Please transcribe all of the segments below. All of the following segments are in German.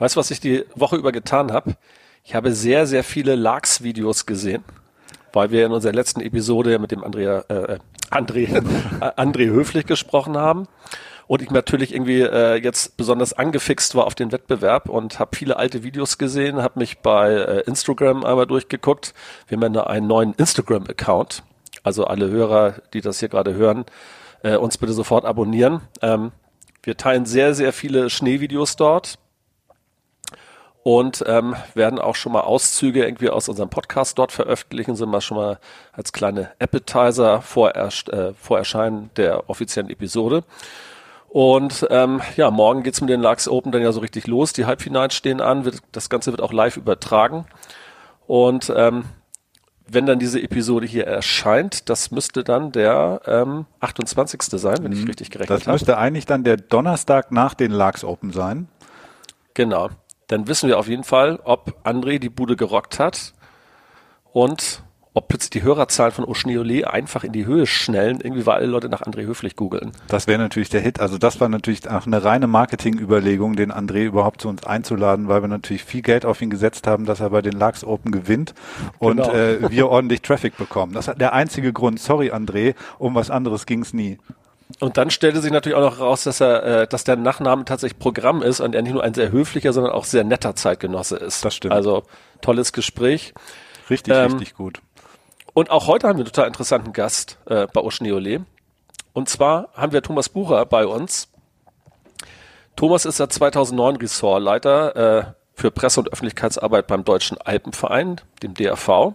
Weißt du, was ich die Woche über getan habe? Ich habe sehr, sehr viele Lachs-Videos gesehen, weil wir in unserer letzten Episode mit dem Andrea, äh, André, äh, André Höflich gesprochen haben. Und ich natürlich irgendwie äh, jetzt besonders angefixt war auf den Wettbewerb und habe viele alte Videos gesehen, habe mich bei äh, Instagram einmal durchgeguckt. Wir haben ja einen neuen Instagram-Account. Also alle Hörer, die das hier gerade hören, äh, uns bitte sofort abonnieren. Ähm, wir teilen sehr, sehr viele Schneevideos dort und ähm, werden auch schon mal Auszüge irgendwie aus unserem Podcast dort veröffentlichen, sind wir schon mal als kleine Appetizer vor, äh, vor Erscheinen der offiziellen Episode. Und ähm, ja, morgen geht's mit den Lux Open dann ja so richtig los. Die Halbfinals stehen an, wird, das Ganze wird auch live übertragen. Und ähm, wenn dann diese Episode hier erscheint, das müsste dann der ähm, 28. sein, wenn ich mhm. richtig gerechnet habe. Das müsste hab. eigentlich dann der Donnerstag nach den Lux Open sein. Genau. Dann wissen wir auf jeden Fall, ob André die Bude gerockt hat und ob plötzlich die Hörerzahlen von Oschneole einfach in die Höhe schnellen, irgendwie weil alle Leute nach André Höflich googeln. Das wäre natürlich der Hit. Also das war natürlich auch eine reine Marketingüberlegung, den André überhaupt zu uns einzuladen, weil wir natürlich viel Geld auf ihn gesetzt haben, dass er bei den Lux Open gewinnt und genau. äh, wir ordentlich Traffic bekommen. Das ist der einzige Grund. Sorry, André, um was anderes ging's nie. Und dann stellte sich natürlich auch noch raus, dass er, äh, dass der Nachname tatsächlich Programm ist und er nicht nur ein sehr höflicher, sondern auch sehr netter Zeitgenosse ist. Das stimmt. Also tolles Gespräch. Richtig, ähm, richtig gut. Und auch heute haben wir einen total interessanten Gast äh, bei Oceaniole. Und zwar haben wir Thomas Bucher bei uns. Thomas ist seit 2009 Ressortleiter äh, für Presse- und Öffentlichkeitsarbeit beim Deutschen Alpenverein, dem DAV.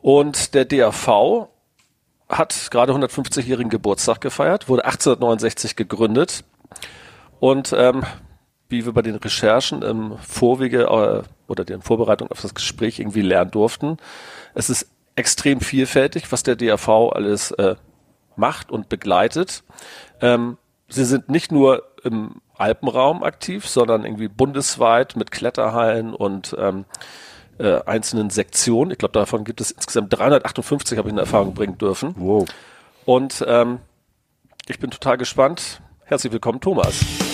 Und der DAV hat gerade 150-jährigen Geburtstag gefeiert, wurde 1869 gegründet und ähm, wie wir bei den Recherchen im Vorwege äh, oder den Vorbereitungen auf das Gespräch irgendwie lernen durften, es ist extrem vielfältig, was der DAV alles äh, macht und begleitet. Ähm, sie sind nicht nur im Alpenraum aktiv, sondern irgendwie bundesweit mit Kletterhallen und ähm, äh, einzelnen Sektionen. Ich glaube, davon gibt es insgesamt 358, habe ich in Erfahrung bringen dürfen. Wow. Und ähm, ich bin total gespannt. Herzlich willkommen, Thomas.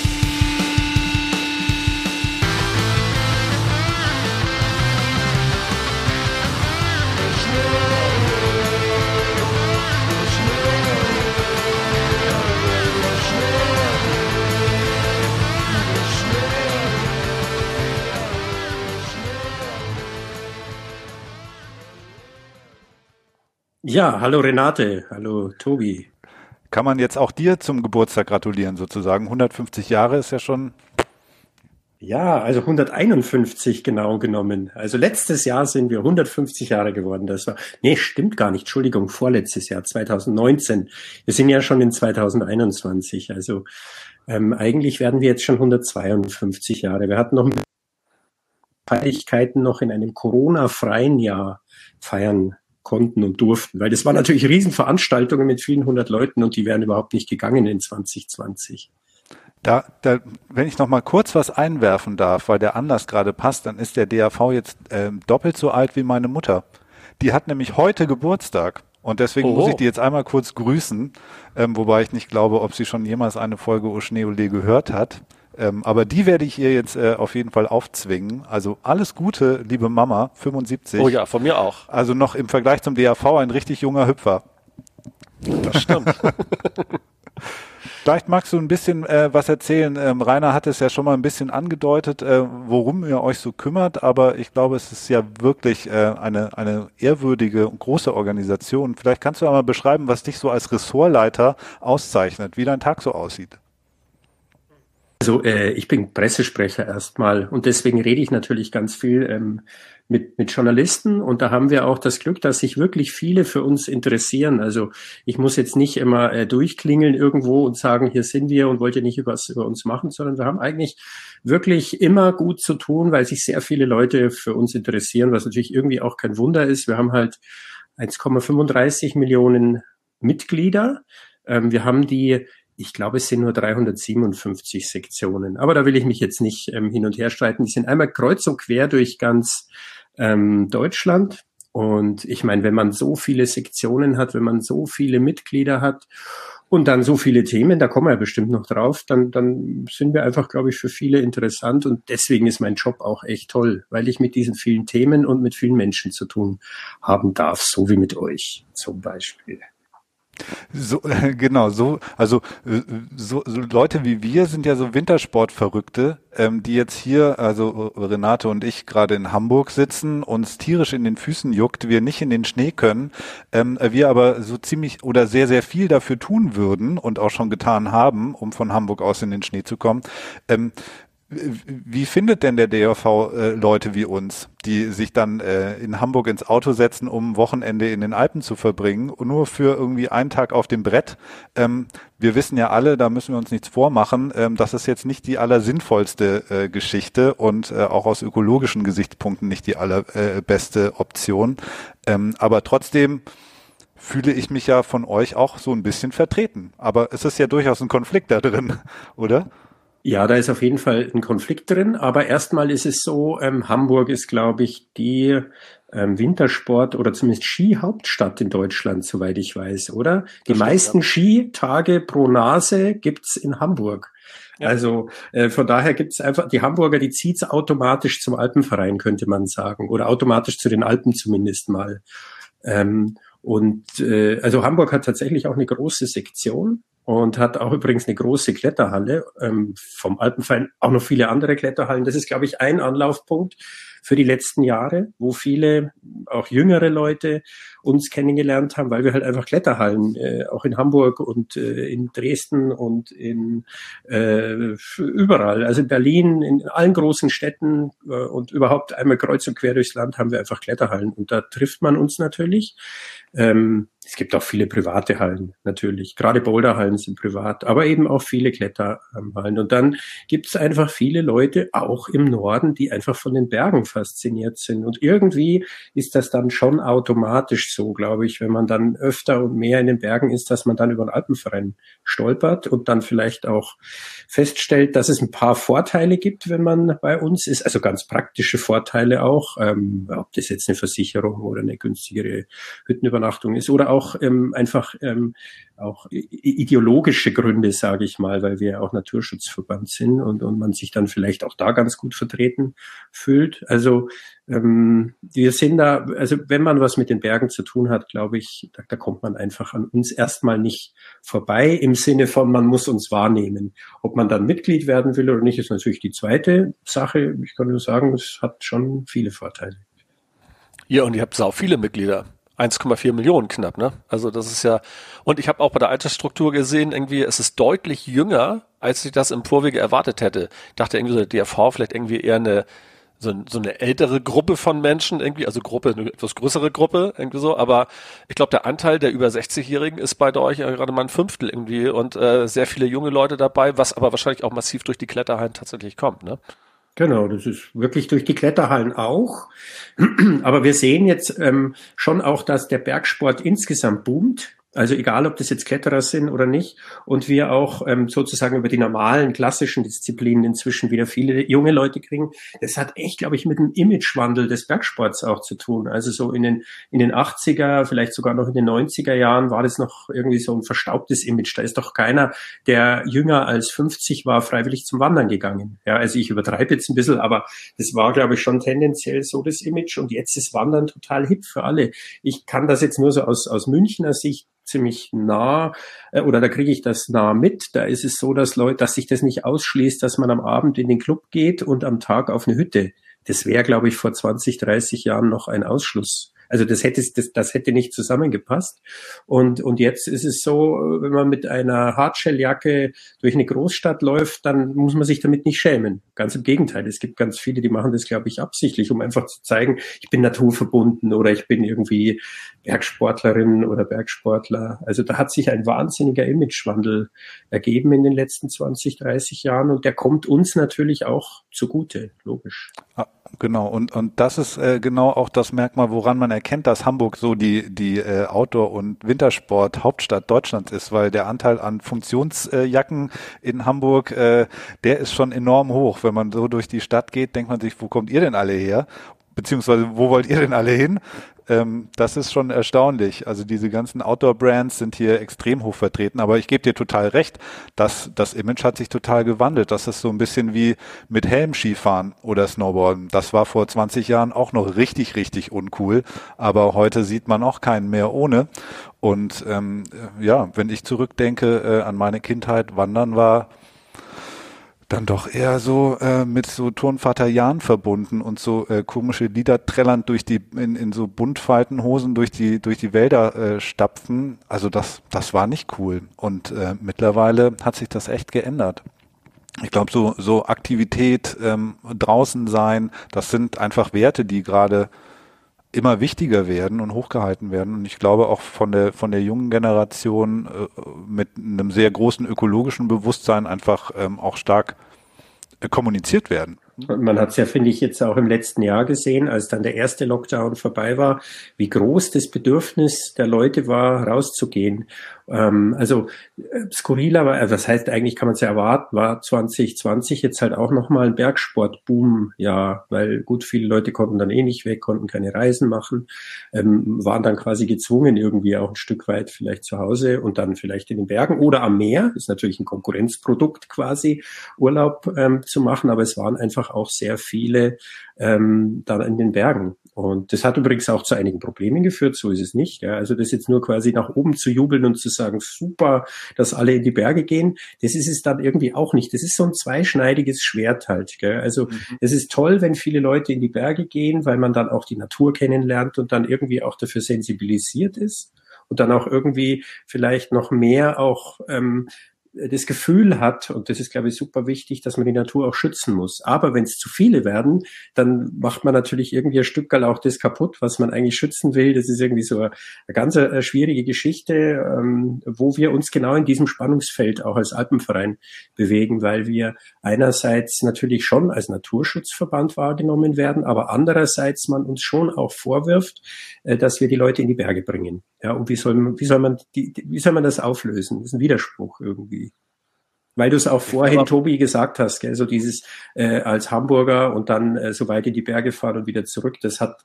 Ja, hallo Renate, hallo Tobi. Kann man jetzt auch dir zum Geburtstag gratulieren sozusagen? 150 Jahre ist ja schon. Ja, also 151 genau genommen. Also letztes Jahr sind wir 150 Jahre geworden. Das war, nee, stimmt gar nicht. Entschuldigung, vorletztes Jahr, 2019. Wir sind ja schon in 2021. Also ähm, eigentlich werden wir jetzt schon 152 Jahre. Wir hatten noch Feierlichkeiten noch in einem Corona-freien Jahr feiern konnten und durften, weil das waren natürlich Riesenveranstaltungen mit vielen hundert Leuten und die wären überhaupt nicht gegangen in 2020. Da, da, wenn ich noch mal kurz was einwerfen darf, weil der Anlass gerade passt, dann ist der DAV jetzt äh, doppelt so alt wie meine Mutter. Die hat nämlich heute Geburtstag. Und deswegen oh. muss ich die jetzt einmal kurz grüßen, ähm, wobei ich nicht glaube, ob sie schon jemals eine Folge Oschneole gehört hat. Ähm, aber die werde ich ihr jetzt äh, auf jeden Fall aufzwingen. Also alles Gute, liebe Mama, 75. Oh ja, von mir auch. Also noch im Vergleich zum DAV ein richtig junger Hüpfer. Das stimmt. Vielleicht magst du ein bisschen äh, was erzählen. Ähm, Rainer hat es ja schon mal ein bisschen angedeutet, äh, worum ihr euch so kümmert, aber ich glaube, es ist ja wirklich äh, eine, eine ehrwürdige und große Organisation. Vielleicht kannst du einmal beschreiben, was dich so als Ressortleiter auszeichnet, wie dein Tag so aussieht. Also äh, ich bin Pressesprecher erstmal und deswegen rede ich natürlich ganz viel ähm, mit, mit Journalisten und da haben wir auch das Glück, dass sich wirklich viele für uns interessieren. Also ich muss jetzt nicht immer äh, durchklingeln irgendwo und sagen, hier sind wir und wollt ihr nicht über, über uns machen, sondern wir haben eigentlich wirklich immer gut zu tun, weil sich sehr viele Leute für uns interessieren, was natürlich irgendwie auch kein Wunder ist. Wir haben halt 1,35 Millionen Mitglieder. Ähm, wir haben die ich glaube, es sind nur 357 Sektionen. Aber da will ich mich jetzt nicht ähm, hin und her streiten. Die sind einmal kreuz und quer durch ganz ähm, Deutschland. Und ich meine, wenn man so viele Sektionen hat, wenn man so viele Mitglieder hat Und dann so viele Themen, da kommen wir ja bestimmt noch drauf, dann, dann sind wir einfach, glaube ich, für viele interessant und deswegen ist mein Job auch echt toll, weil ich mit diesen vielen Themen und mit vielen Menschen zu tun haben darf, so wie mit euch zum Beispiel. So, genau, so, also so, so Leute wie wir sind ja so Wintersportverrückte, ähm, die jetzt hier, also Renate und ich gerade in Hamburg sitzen, uns tierisch in den Füßen juckt, wir nicht in den Schnee können, ähm, wir aber so ziemlich oder sehr, sehr viel dafür tun würden und auch schon getan haben, um von Hamburg aus in den Schnee zu kommen. Ähm, wie findet denn der DRV äh, Leute wie uns, die sich dann äh, in Hamburg ins Auto setzen, um Wochenende in den Alpen zu verbringen, nur für irgendwie einen Tag auf dem Brett? Ähm, wir wissen ja alle, da müssen wir uns nichts vormachen, ähm, das ist jetzt nicht die allersinnvollste äh, Geschichte und äh, auch aus ökologischen Gesichtspunkten nicht die allerbeste äh, Option. Ähm, aber trotzdem fühle ich mich ja von euch auch so ein bisschen vertreten. Aber es ist ja durchaus ein Konflikt da drin, oder? Ja, da ist auf jeden Fall ein Konflikt drin, aber erstmal ist es so, ähm, Hamburg ist, glaube ich, die ähm, Wintersport- oder zumindest Skihauptstadt in Deutschland, soweit ich weiß, oder? Die das meisten stimmt, ja. Skitage pro Nase gibt's in Hamburg. Ja. Also äh, von daher gibt's einfach, die Hamburger, die zieht's automatisch zum Alpenverein, könnte man sagen, oder automatisch zu den Alpen zumindest mal. Ähm, und äh, also Hamburg hat tatsächlich auch eine große Sektion und hat auch übrigens eine große Kletterhalle ähm, vom Alpenverein, auch noch viele andere Kletterhallen. Das ist, glaube ich, ein Anlaufpunkt für die letzten Jahre, wo viele, auch jüngere Leute uns kennengelernt haben, weil wir halt einfach Kletterhallen, äh, auch in Hamburg und äh, in Dresden und in äh, überall, also in Berlin, in allen großen Städten äh, und überhaupt einmal kreuz und quer durchs Land haben wir einfach Kletterhallen und da trifft man uns natürlich. Ähm, es gibt auch viele private Hallen natürlich. Gerade Boulderhallen sind privat, aber eben auch viele Kletterhallen. Und dann gibt es einfach viele Leute, auch im Norden, die einfach von den Bergen fasziniert sind. Und irgendwie ist das dann schon automatisch so, glaube ich, wenn man dann öfter und mehr in den Bergen ist, dass man dann über den Alpenverein stolpert und dann vielleicht auch feststellt, dass es ein paar Vorteile gibt, wenn man bei uns ist. Also ganz praktische Vorteile auch, ähm, ob das jetzt eine Versicherung oder eine günstigere Hüttenübernachtung ist oder auch ähm, einfach ähm, auch ideologische Gründe, sage ich mal, weil wir auch Naturschutzverband sind und, und man sich dann vielleicht auch da ganz gut vertreten fühlt. Also ähm, wir sind da, also wenn man was mit den Bergen zu tun hat, glaube ich, da, da kommt man einfach an uns erstmal nicht vorbei im Sinne von, man muss uns wahrnehmen. Ob man dann Mitglied werden will oder nicht, ist natürlich die zweite Sache. Ich kann nur sagen, es hat schon viele Vorteile. Ja, und ihr habt sau viele Mitglieder. 1,4 Millionen knapp, ne? Also das ist ja, und ich habe auch bei der Altersstruktur gesehen, irgendwie, es ist deutlich jünger, als ich das im Vorwege erwartet hätte. Ich dachte irgendwie so, der DRV vielleicht irgendwie eher eine, so, so eine ältere Gruppe von Menschen irgendwie, also Gruppe, eine etwas größere Gruppe, irgendwie so, aber ich glaube, der Anteil der über 60-Jährigen ist bei euch ja gerade mal ein Fünftel irgendwie und äh, sehr viele junge Leute dabei, was aber wahrscheinlich auch massiv durch die Kletterhallen tatsächlich kommt, ne? Genau, das ist wirklich durch die Kletterhallen auch. Aber wir sehen jetzt ähm, schon auch, dass der Bergsport insgesamt boomt. Also egal, ob das jetzt Kletterer sind oder nicht. Und wir auch ähm, sozusagen über die normalen klassischen Disziplinen inzwischen wieder viele junge Leute kriegen. Das hat echt, glaube ich, mit dem Imagewandel des Bergsports auch zu tun. Also so in den, in den 80er, vielleicht sogar noch in den 90er Jahren war das noch irgendwie so ein verstaubtes Image. Da ist doch keiner, der jünger als 50 war, freiwillig zum Wandern gegangen. Ja, also ich übertreibe jetzt ein bisschen, aber das war, glaube ich, schon tendenziell so das Image. Und jetzt ist Wandern total hip für alle. Ich kann das jetzt nur so aus, aus Münchner Sicht ziemlich nah äh, oder da kriege ich das nah mit. Da ist es so, dass Leute, dass sich das nicht ausschließt, dass man am Abend in den Club geht und am Tag auf eine Hütte. Das wäre, glaube ich, vor 20, 30 Jahren noch ein Ausschluss. Also das hätte, das, das hätte nicht zusammengepasst. Und, und jetzt ist es so, wenn man mit einer Hardshelljacke durch eine Großstadt läuft, dann muss man sich damit nicht schämen. Ganz im Gegenteil. Es gibt ganz viele, die machen das, glaube ich, absichtlich, um einfach zu zeigen, ich bin naturverbunden oder ich bin irgendwie Bergsportlerin oder Bergsportler. Also da hat sich ein wahnsinniger Imagewandel ergeben in den letzten 20, 30 Jahren und der kommt uns natürlich auch zugute, logisch. Ah, genau, und, und das ist äh, genau auch das Merkmal, woran man erkennt, dass Hamburg so die, die äh, Outdoor- und Wintersport-Hauptstadt Deutschlands ist, weil der Anteil an Funktionsjacken äh, in Hamburg, äh, der ist schon enorm hoch. Wenn man so durch die Stadt geht, denkt man sich, wo kommt ihr denn alle her? Beziehungsweise wo wollt ihr denn alle hin? Ähm, das ist schon erstaunlich. Also diese ganzen Outdoor-Brands sind hier extrem hoch vertreten, aber ich gebe dir total recht, dass das Image hat sich total gewandelt. Das ist so ein bisschen wie mit Helm-Skifahren oder Snowboarden. Das war vor 20 Jahren auch noch richtig, richtig uncool, aber heute sieht man auch keinen mehr ohne. Und ähm, ja, wenn ich zurückdenke äh, an meine Kindheit, Wandern war dann doch eher so äh, mit so Turnvater Jan verbunden und so äh, komische Lieder trällernd durch die in, in so Buntfaltenhosen durch die durch die Wälder äh, stapfen. Also das das war nicht cool und äh, mittlerweile hat sich das echt geändert. Ich glaube so so Aktivität ähm, draußen sein, das sind einfach Werte, die gerade immer wichtiger werden und hochgehalten werden. Und ich glaube auch von der, von der jungen Generation äh, mit einem sehr großen ökologischen Bewusstsein einfach ähm, auch stark äh, kommuniziert werden. Man hat es ja, finde ich, jetzt auch im letzten Jahr gesehen, als dann der erste Lockdown vorbei war, wie groß das Bedürfnis der Leute war, rauszugehen. Ähm, also äh, skurriler war, also das heißt, eigentlich kann man es ja erwarten, war 2020 jetzt halt auch nochmal ein Bergsportboom, ja, weil gut, viele Leute konnten dann eh nicht weg, konnten keine Reisen machen, ähm, waren dann quasi gezwungen, irgendwie auch ein Stück weit vielleicht zu Hause und dann vielleicht in den Bergen oder am Meer, ist natürlich ein Konkurrenzprodukt quasi, Urlaub ähm, zu machen, aber es waren einfach auch sehr viele ähm, dann in den Bergen. Und das hat übrigens auch zu einigen Problemen geführt, so ist es nicht. Ja. Also das jetzt nur quasi nach oben zu jubeln und zu sagen, super, dass alle in die Berge gehen, das ist es dann irgendwie auch nicht. Das ist so ein zweischneidiges Schwert halt. Gell? Also mhm. es ist toll, wenn viele Leute in die Berge gehen, weil man dann auch die Natur kennenlernt und dann irgendwie auch dafür sensibilisiert ist und dann auch irgendwie vielleicht noch mehr auch ähm, das Gefühl hat, und das ist, glaube ich, super wichtig, dass man die Natur auch schützen muss. Aber wenn es zu viele werden, dann macht man natürlich irgendwie ein Stück auch das kaputt, was man eigentlich schützen will. Das ist irgendwie so eine, eine ganz eine äh, schwierige Geschichte, ähm, wo wir uns genau in diesem Spannungsfeld auch als Alpenverein bewegen, weil wir einerseits natürlich schon als Naturschutzverband wahrgenommen werden, aber andererseits man uns schon auch vorwirft, äh, dass wir die Leute in die Berge bringen. Ja, und wie soll man, wie soll man, die, wie soll man das auflösen? Das ist ein Widerspruch irgendwie. Weil du es auch vorhin, Aber, Tobi, gesagt hast, gell, so dieses äh, als Hamburger und dann äh, so weit in die Berge fahren und wieder zurück, das hat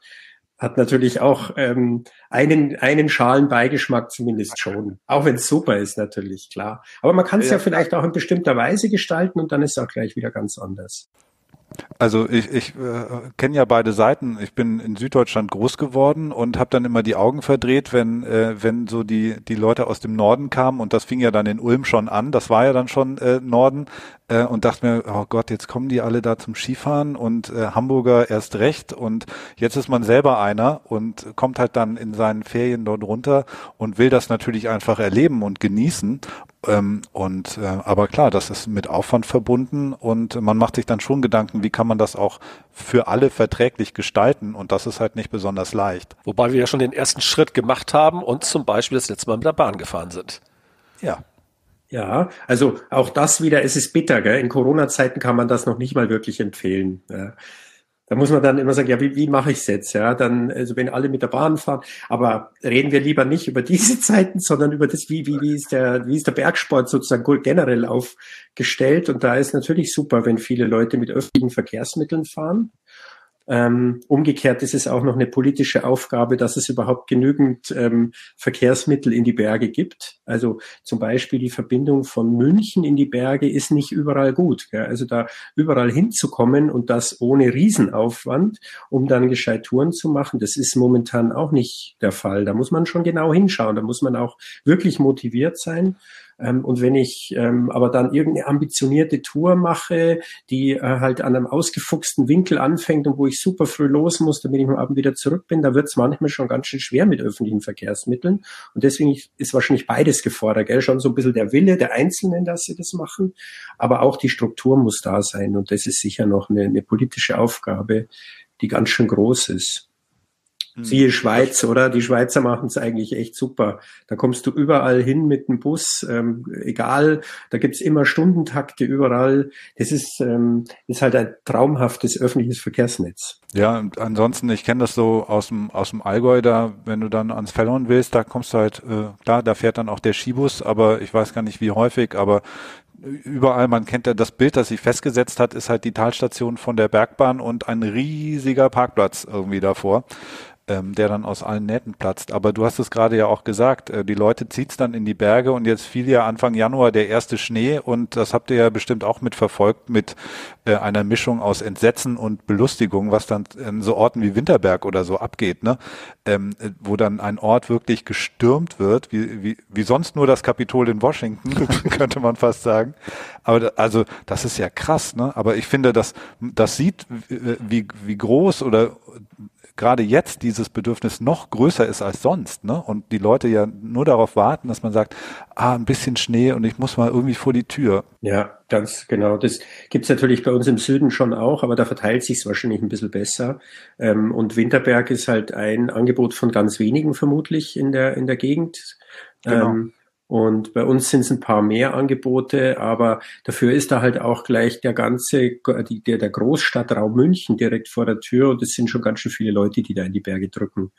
hat natürlich auch ähm, einen, einen schalen Beigeschmack zumindest schon. Auch wenn es super ist, natürlich, klar. Aber man kann es ja, ja vielleicht auch in bestimmter Weise gestalten und dann ist es auch gleich wieder ganz anders. Also ich, ich äh, kenne ja beide Seiten. Ich bin in Süddeutschland groß geworden und habe dann immer die Augen verdreht, wenn äh, wenn so die die Leute aus dem Norden kamen und das fing ja dann in Ulm schon an. Das war ja dann schon äh, Norden äh, und dachte mir, oh Gott, jetzt kommen die alle da zum Skifahren und äh, Hamburger erst recht und jetzt ist man selber einer und kommt halt dann in seinen Ferien dort runter und will das natürlich einfach erleben und genießen ähm, und äh, aber klar, das ist mit Aufwand verbunden und man macht sich dann schon Gedanken, wie kann man das auch für alle verträglich gestalten und das ist halt nicht besonders leicht. Wobei wir ja schon den ersten Schritt gemacht haben und zum Beispiel das letzte Mal mit der Bahn gefahren sind. Ja. Ja, also auch das wieder, es ist bitter, gell? In Corona-Zeiten kann man das noch nicht mal wirklich empfehlen. Ja. Da muss man dann immer sagen, ja, wie, wie mache ich es jetzt? Ja, dann, also wenn alle mit der Bahn fahren, aber reden wir lieber nicht über diese Zeiten, sondern über das, wie, wie, wie ist der, wie ist der Bergsport sozusagen generell aufgestellt? Und da ist natürlich super, wenn viele Leute mit öffentlichen Verkehrsmitteln fahren. Ähm, umgekehrt ist es auch noch eine politische Aufgabe, dass es überhaupt genügend ähm, Verkehrsmittel in die Berge gibt. Also zum Beispiel die Verbindung von München in die Berge ist nicht überall gut. Gell? Also da überall hinzukommen und das ohne Riesenaufwand, um dann gescheit Touren zu machen, das ist momentan auch nicht der Fall. Da muss man schon genau hinschauen. Da muss man auch wirklich motiviert sein. Ähm, und wenn ich ähm, aber dann irgendeine ambitionierte Tour mache, die äh, halt an einem ausgefuchsten Winkel anfängt und wo ich super früh los muss, damit ich am Abend wieder zurück bin, da wird es manchmal schon ganz schön schwer mit öffentlichen Verkehrsmitteln. Und deswegen ist wahrscheinlich beides gefordert, gell? Schon so ein bisschen der Wille der Einzelnen, dass sie das machen, aber auch die Struktur muss da sein. Und das ist sicher noch eine, eine politische Aufgabe, die ganz schön groß ist. Hm. Siehe Schweiz, oder? Die Schweizer machen es eigentlich echt super. Da kommst du überall hin mit dem Bus, ähm, egal, da gibt's immer Stundentakte überall. Das ist, ähm, ist halt ein traumhaftes öffentliches Verkehrsnetz. Ja, und ansonsten, ich kenne das so aus dem, aus dem Allgäu, da, wenn du dann ans Fellon willst, da kommst du halt, äh, klar, da fährt dann auch der Skibus, aber ich weiß gar nicht wie häufig, aber überall, man kennt ja das Bild, das sich festgesetzt hat, ist halt die Talstation von der Bergbahn und ein riesiger Parkplatz irgendwie davor ähm, der dann aus allen Nähten platzt. Aber du hast es gerade ja auch gesagt, äh, die Leute zieht's dann in die Berge und jetzt fiel ja Anfang Januar der erste Schnee und das habt ihr ja bestimmt auch mitverfolgt mit äh, einer Mischung aus Entsetzen und Belustigung, was dann in so Orten wie Winterberg oder so abgeht, ne? Ähm, wo dann ein Ort wirklich gestürmt wird, wie, wie, wie sonst nur das Kapitol in Washington, könnte man fast sagen. Aber also das ist ja krass, ne? Aber ich finde, das, das sieht, wie, wie groß oder gerade jetzt dieses Bedürfnis noch größer ist als sonst, ne? Und die Leute ja nur darauf warten, dass man sagt, ah, ein bisschen Schnee und ich muss mal irgendwie vor die Tür. Ja, ganz genau. Das gibt's natürlich bei uns im Süden schon auch, aber da verteilt sich's wahrscheinlich ein bisschen besser. Ähm, und Winterberg ist halt ein Angebot von ganz wenigen vermutlich in der in der Gegend. Genau. Ähm, und bei uns sind es ein paar mehr Angebote, aber dafür ist da halt auch gleich der ganze, der, der Großstadtraum München direkt vor der Tür und es sind schon ganz schön viele Leute, die da in die Berge drücken.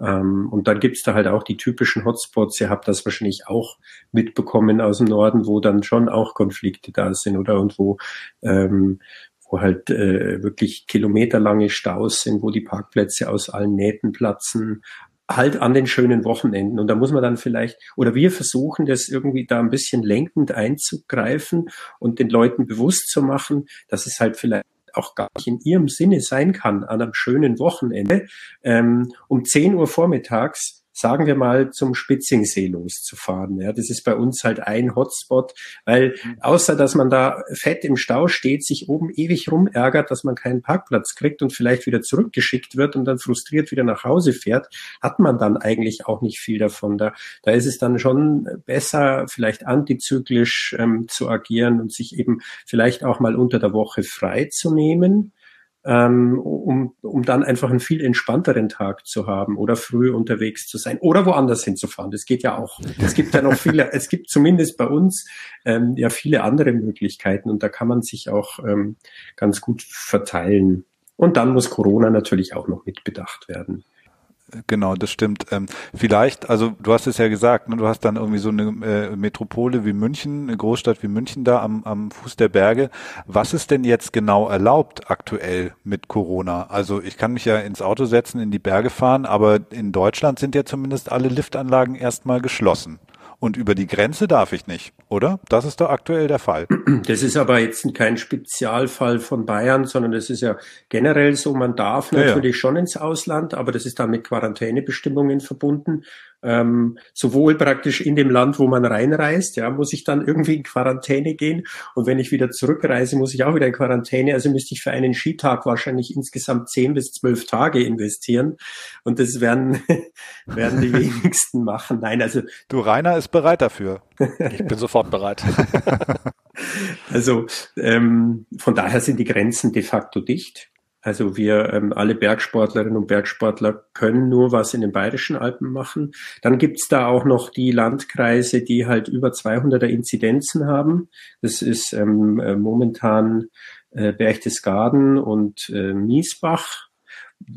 Ähm, und dann gibt's da halt auch die typischen Hotspots. Ihr habt das wahrscheinlich auch mitbekommen aus dem Norden, wo dann schon auch Konflikte da sind, oder? Und wo, ähm, wo halt äh, wirklich kilometerlange Staus sind, wo die Parkplätze aus allen Nähten platzen, halt an den schönen Wochenenden. Und da muss man dann vielleicht, oder wir versuchen das irgendwie da ein bisschen lenkend einzugreifen und den Leuten bewusst zu machen, dass es halt vielleicht auch gar nicht in ihrem Sinne sein kann, an einem schönen Wochenende ähm, um 10 Uhr vormittags sagen wir mal, zum Spitzingsee loszufahren. Ja, das ist bei uns halt ein Hotspot, weil außer dass man da fett im Stau steht, sich oben ewig rumärgert, dass man keinen Parkplatz kriegt und vielleicht wieder zurückgeschickt wird und dann frustriert wieder nach Hause fährt, hat man dann eigentlich auch nicht viel davon. Da, da ist es dann schon besser, vielleicht antizyklisch ähm, zu agieren und sich eben vielleicht auch mal unter der Woche frei zu nehmen ähm, um, um dann einfach einen viel entspannteren Tag zu haben oder früh unterwegs zu sein oder woanders hinzufahren. Das geht ja auch. Es gibt ja noch viele, es gibt zumindest bei uns ähm, ja viele andere Möglichkeiten und da kann man sich auch ähm, ganz gut verteilen. Und dann muss Corona natürlich auch noch mitbedacht werden. Genau, das stimmt. Ähm, vielleicht, also du hast es ja gesagt, ne, du hast dann irgendwie so eine äh, Metropole wie München, eine Großstadt wie München da am, am Fuß der Berge. Was ist denn jetzt genau erlaubt aktuell mit Corona? Also ich kann mich ja ins Auto setzen, in die Berge fahren, aber in Deutschland sind ja zumindest alle Liftanlagen erstmal geschlossen. Und über die Grenze darf ich nicht, oder? Das ist doch aktuell der Fall. Das ist aber jetzt kein Spezialfall von Bayern, sondern das ist ja generell so. Man darf natürlich ja, ja. schon ins Ausland, aber das ist dann mit Quarantänebestimmungen verbunden ähm, sowohl praktisch in dem Land, wo man reinreist, ja, muss ich dann irgendwie in Quarantäne gehen und wenn ich wieder zurückreise, muss ich auch wieder in Quarantäne. Also müsste ich für einen Skitag wahrscheinlich insgesamt zehn bis zwölf Tage investieren und das werden werden die wenigsten machen. Nein, also du Rainer ist bereit dafür. Ich bin sofort bereit. also ähm, von daher sind die Grenzen de facto dicht. Also wir ähm, alle Bergsportlerinnen und Bergsportler können nur was in den Bayerischen Alpen machen. Dann gibt's da auch noch die Landkreise, die halt über 200er Inzidenzen haben. Das ist ähm, äh, momentan äh, Berchtesgaden und äh, Miesbach.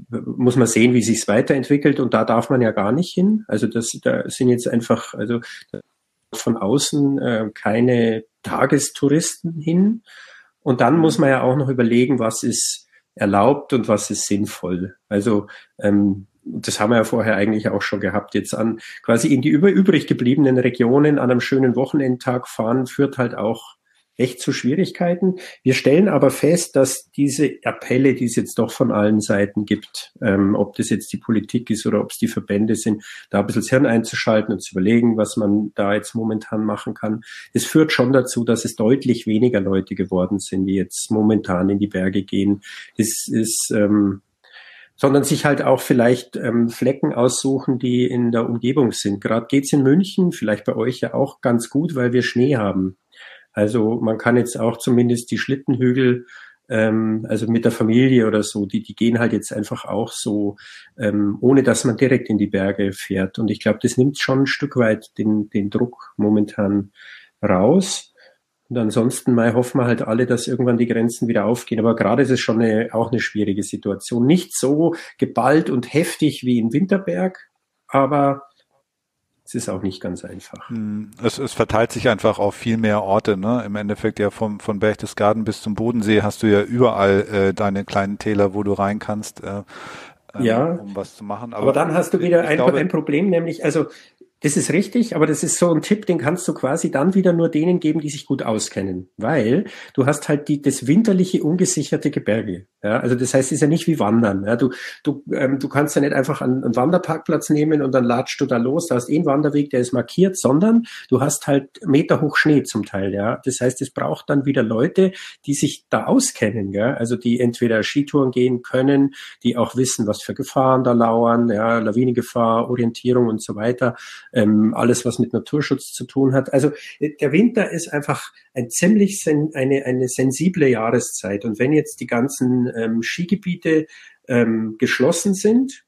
Muss man sehen, wie sich's weiterentwickelt und da darf man ja gar nicht hin. Also das da sind jetzt einfach also von außen äh, keine Tagestouristen hin. Und dann muss man ja auch noch überlegen, was ist erlaubt und was ist sinnvoll. Also ähm, das haben wir ja vorher eigentlich auch schon gehabt. Jetzt an quasi in die über, übrig gebliebenen Regionen an einem schönen Wochenendtag fahren führt halt auch echt zu Schwierigkeiten. Wir stellen aber fest, dass diese Appelle, die es jetzt doch von allen Seiten gibt, ähm, ob das jetzt die Politik ist oder ob es die Verbände sind, da ein bisschen das Hirn einzuschalten und zu überlegen, was man da jetzt momentan machen kann. Es führt schon dazu, dass es deutlich weniger Leute geworden sind, die jetzt momentan in die Berge gehen. Das ist ähm, sondern sich halt auch vielleicht ähm, Flecken aussuchen, die in der Umgebung sind. Gerade geht's in München, vielleicht bei euch ja auch ganz gut, weil wir Schnee haben. Also man kann jetzt auch zumindest die Schlittenhügel, ähm, also mit der Familie oder so, die, die gehen halt jetzt einfach auch so, ähm, ohne dass man direkt in die Berge fährt. Und ich glaube, das nimmt schon ein Stück weit den, den Druck momentan raus. Und ansonsten mal hoffen wir halt alle, dass irgendwann die Grenzen wieder aufgehen. Aber gerade ist es schon eine, auch eine schwierige Situation. Nicht so geballt und heftig wie in Winterberg, aber es ist auch nicht ganz einfach. Hm, es, es verteilt sich einfach auf viel mehr Orte. Ne? Im Endeffekt ja vom, von Berchtesgaden bis zum Bodensee hast du ja überall äh, deine kleinen Täler, wo du rein kannst. Äh, ja, um was zu machen. Aber, aber dann hast du wieder ein, glaube, ein Problem, nämlich, also das ist richtig, aber das ist so ein Tipp, den kannst du quasi dann wieder nur denen geben, die sich gut auskennen, weil du hast halt die, das winterliche, ungesicherte Gebirge. Ja, also das heißt, es ist ja nicht wie Wandern. Ja, du, du, ähm, du kannst ja nicht einfach einen, einen Wanderparkplatz nehmen und dann latschst du da los, da hast eh einen Wanderweg, der ist markiert, sondern du hast halt Meter hoch Schnee zum Teil. Ja, das heißt, es braucht dann wieder Leute, die sich da auskennen. Ja, also die entweder Skitouren gehen können, die auch wissen, was für Gefahren da lauern, ja, Lawinengefahr, Orientierung und so weiter ähm, alles, was mit Naturschutz zu tun hat. Also äh, der Winter ist einfach ein ziemlich sen eine, eine sensible Jahreszeit. Und wenn jetzt die ganzen ähm, Skigebiete ähm, geschlossen sind,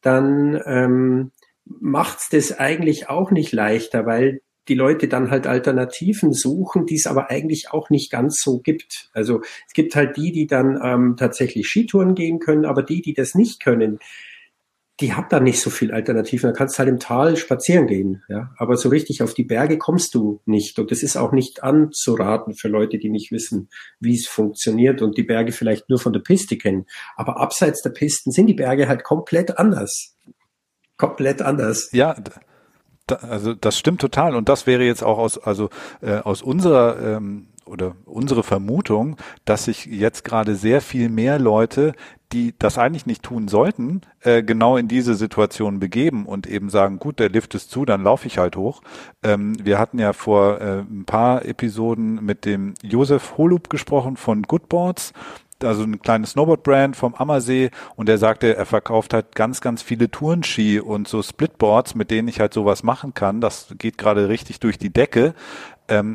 dann ähm, macht's das eigentlich auch nicht leichter, weil die Leute dann halt Alternativen suchen, die es aber eigentlich auch nicht ganz so gibt. Also es gibt halt die, die dann ähm, tatsächlich Skitouren gehen können, aber die, die das nicht können, die hat da nicht so viel Alternativen. Da kannst du halt im Tal spazieren gehen, ja. Aber so richtig auf die Berge kommst du nicht. Und das ist auch nicht anzuraten für Leute, die nicht wissen, wie es funktioniert und die Berge vielleicht nur von der Piste kennen. Aber abseits der Pisten sind die Berge halt komplett anders. Komplett anders. Ja, da, also das stimmt total. Und das wäre jetzt auch aus, also äh, aus unserer ähm, oder unsere Vermutung, dass sich jetzt gerade sehr viel mehr Leute, die das eigentlich nicht tun sollten, äh, genau in diese Situation begeben und eben sagen, gut, der Lift ist zu, dann laufe ich halt hoch. Ähm, wir hatten ja vor äh, ein paar Episoden mit dem Josef Holub gesprochen von Goodboards also ein kleines Snowboard-Brand vom Ammersee und er sagte, er verkauft halt ganz, ganz viele Tourenski und so Splitboards, mit denen ich halt sowas machen kann. Das geht gerade richtig durch die Decke. Ähm,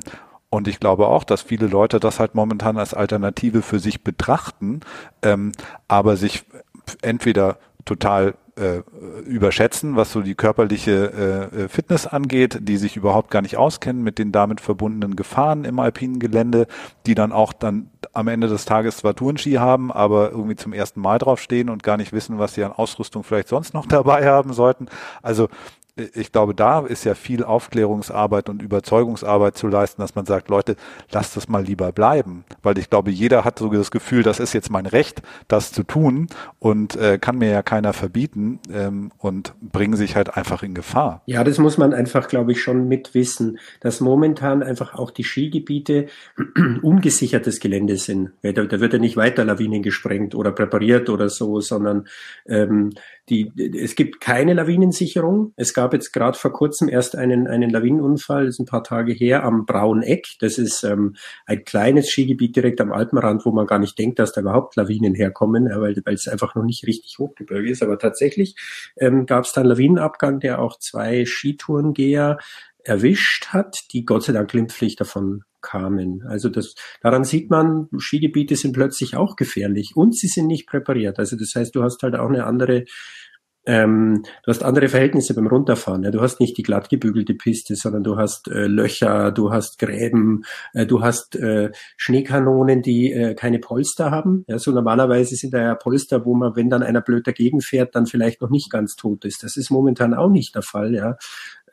und ich glaube auch, dass viele Leute das halt momentan als Alternative für sich betrachten, ähm, aber sich entweder total äh, überschätzen, was so die körperliche äh, Fitness angeht, die sich überhaupt gar nicht auskennen mit den damit verbundenen Gefahren im alpinen Gelände, die dann auch dann am Ende des Tages zwar Tourenski haben, aber irgendwie zum ersten Mal draufstehen und gar nicht wissen, was sie an Ausrüstung vielleicht sonst noch dabei haben sollten. Also ich glaube, da ist ja viel Aufklärungsarbeit und Überzeugungsarbeit zu leisten, dass man sagt, Leute, lasst das mal lieber bleiben. Weil ich glaube, jeder hat so das Gefühl, das ist jetzt mein Recht, das zu tun und äh, kann mir ja keiner verbieten ähm, und bringen sich halt einfach in Gefahr. Ja, das muss man einfach, glaube ich, schon mitwissen, dass momentan einfach auch die Skigebiete ungesichertes Gelände sind. Da, da wird ja nicht weiter Lawinen gesprengt oder präpariert oder so, sondern ähm, die, es gibt keine Lawinensicherung. Es gab jetzt gerade vor kurzem erst einen, einen Lawinenunfall, das ist ein paar Tage her, am Brauneck. Das ist ähm, ein kleines Skigebiet direkt am Alpenrand, wo man gar nicht denkt, dass da überhaupt Lawinen herkommen, weil, weil es einfach noch nicht richtig Hochgebirge ist. Aber tatsächlich ähm, gab es da einen Lawinenabgang, der auch zwei Skitourengeher erwischt hat, die Gott sei Dank glimpflich davon kamen. Also das, daran sieht man, Skigebiete sind plötzlich auch gefährlich und sie sind nicht präpariert. Also das heißt, du hast halt auch eine andere ähm, du hast andere Verhältnisse beim Runterfahren. Ja. Du hast nicht die glatt gebügelte Piste, sondern du hast äh, Löcher, du hast Gräben, äh, du hast äh, Schneekanonen, die äh, keine Polster haben. Ja, so normalerweise sind da ja Polster, wo man, wenn dann einer blöd dagegen fährt, dann vielleicht noch nicht ganz tot ist. Das ist momentan auch nicht der Fall. Ja.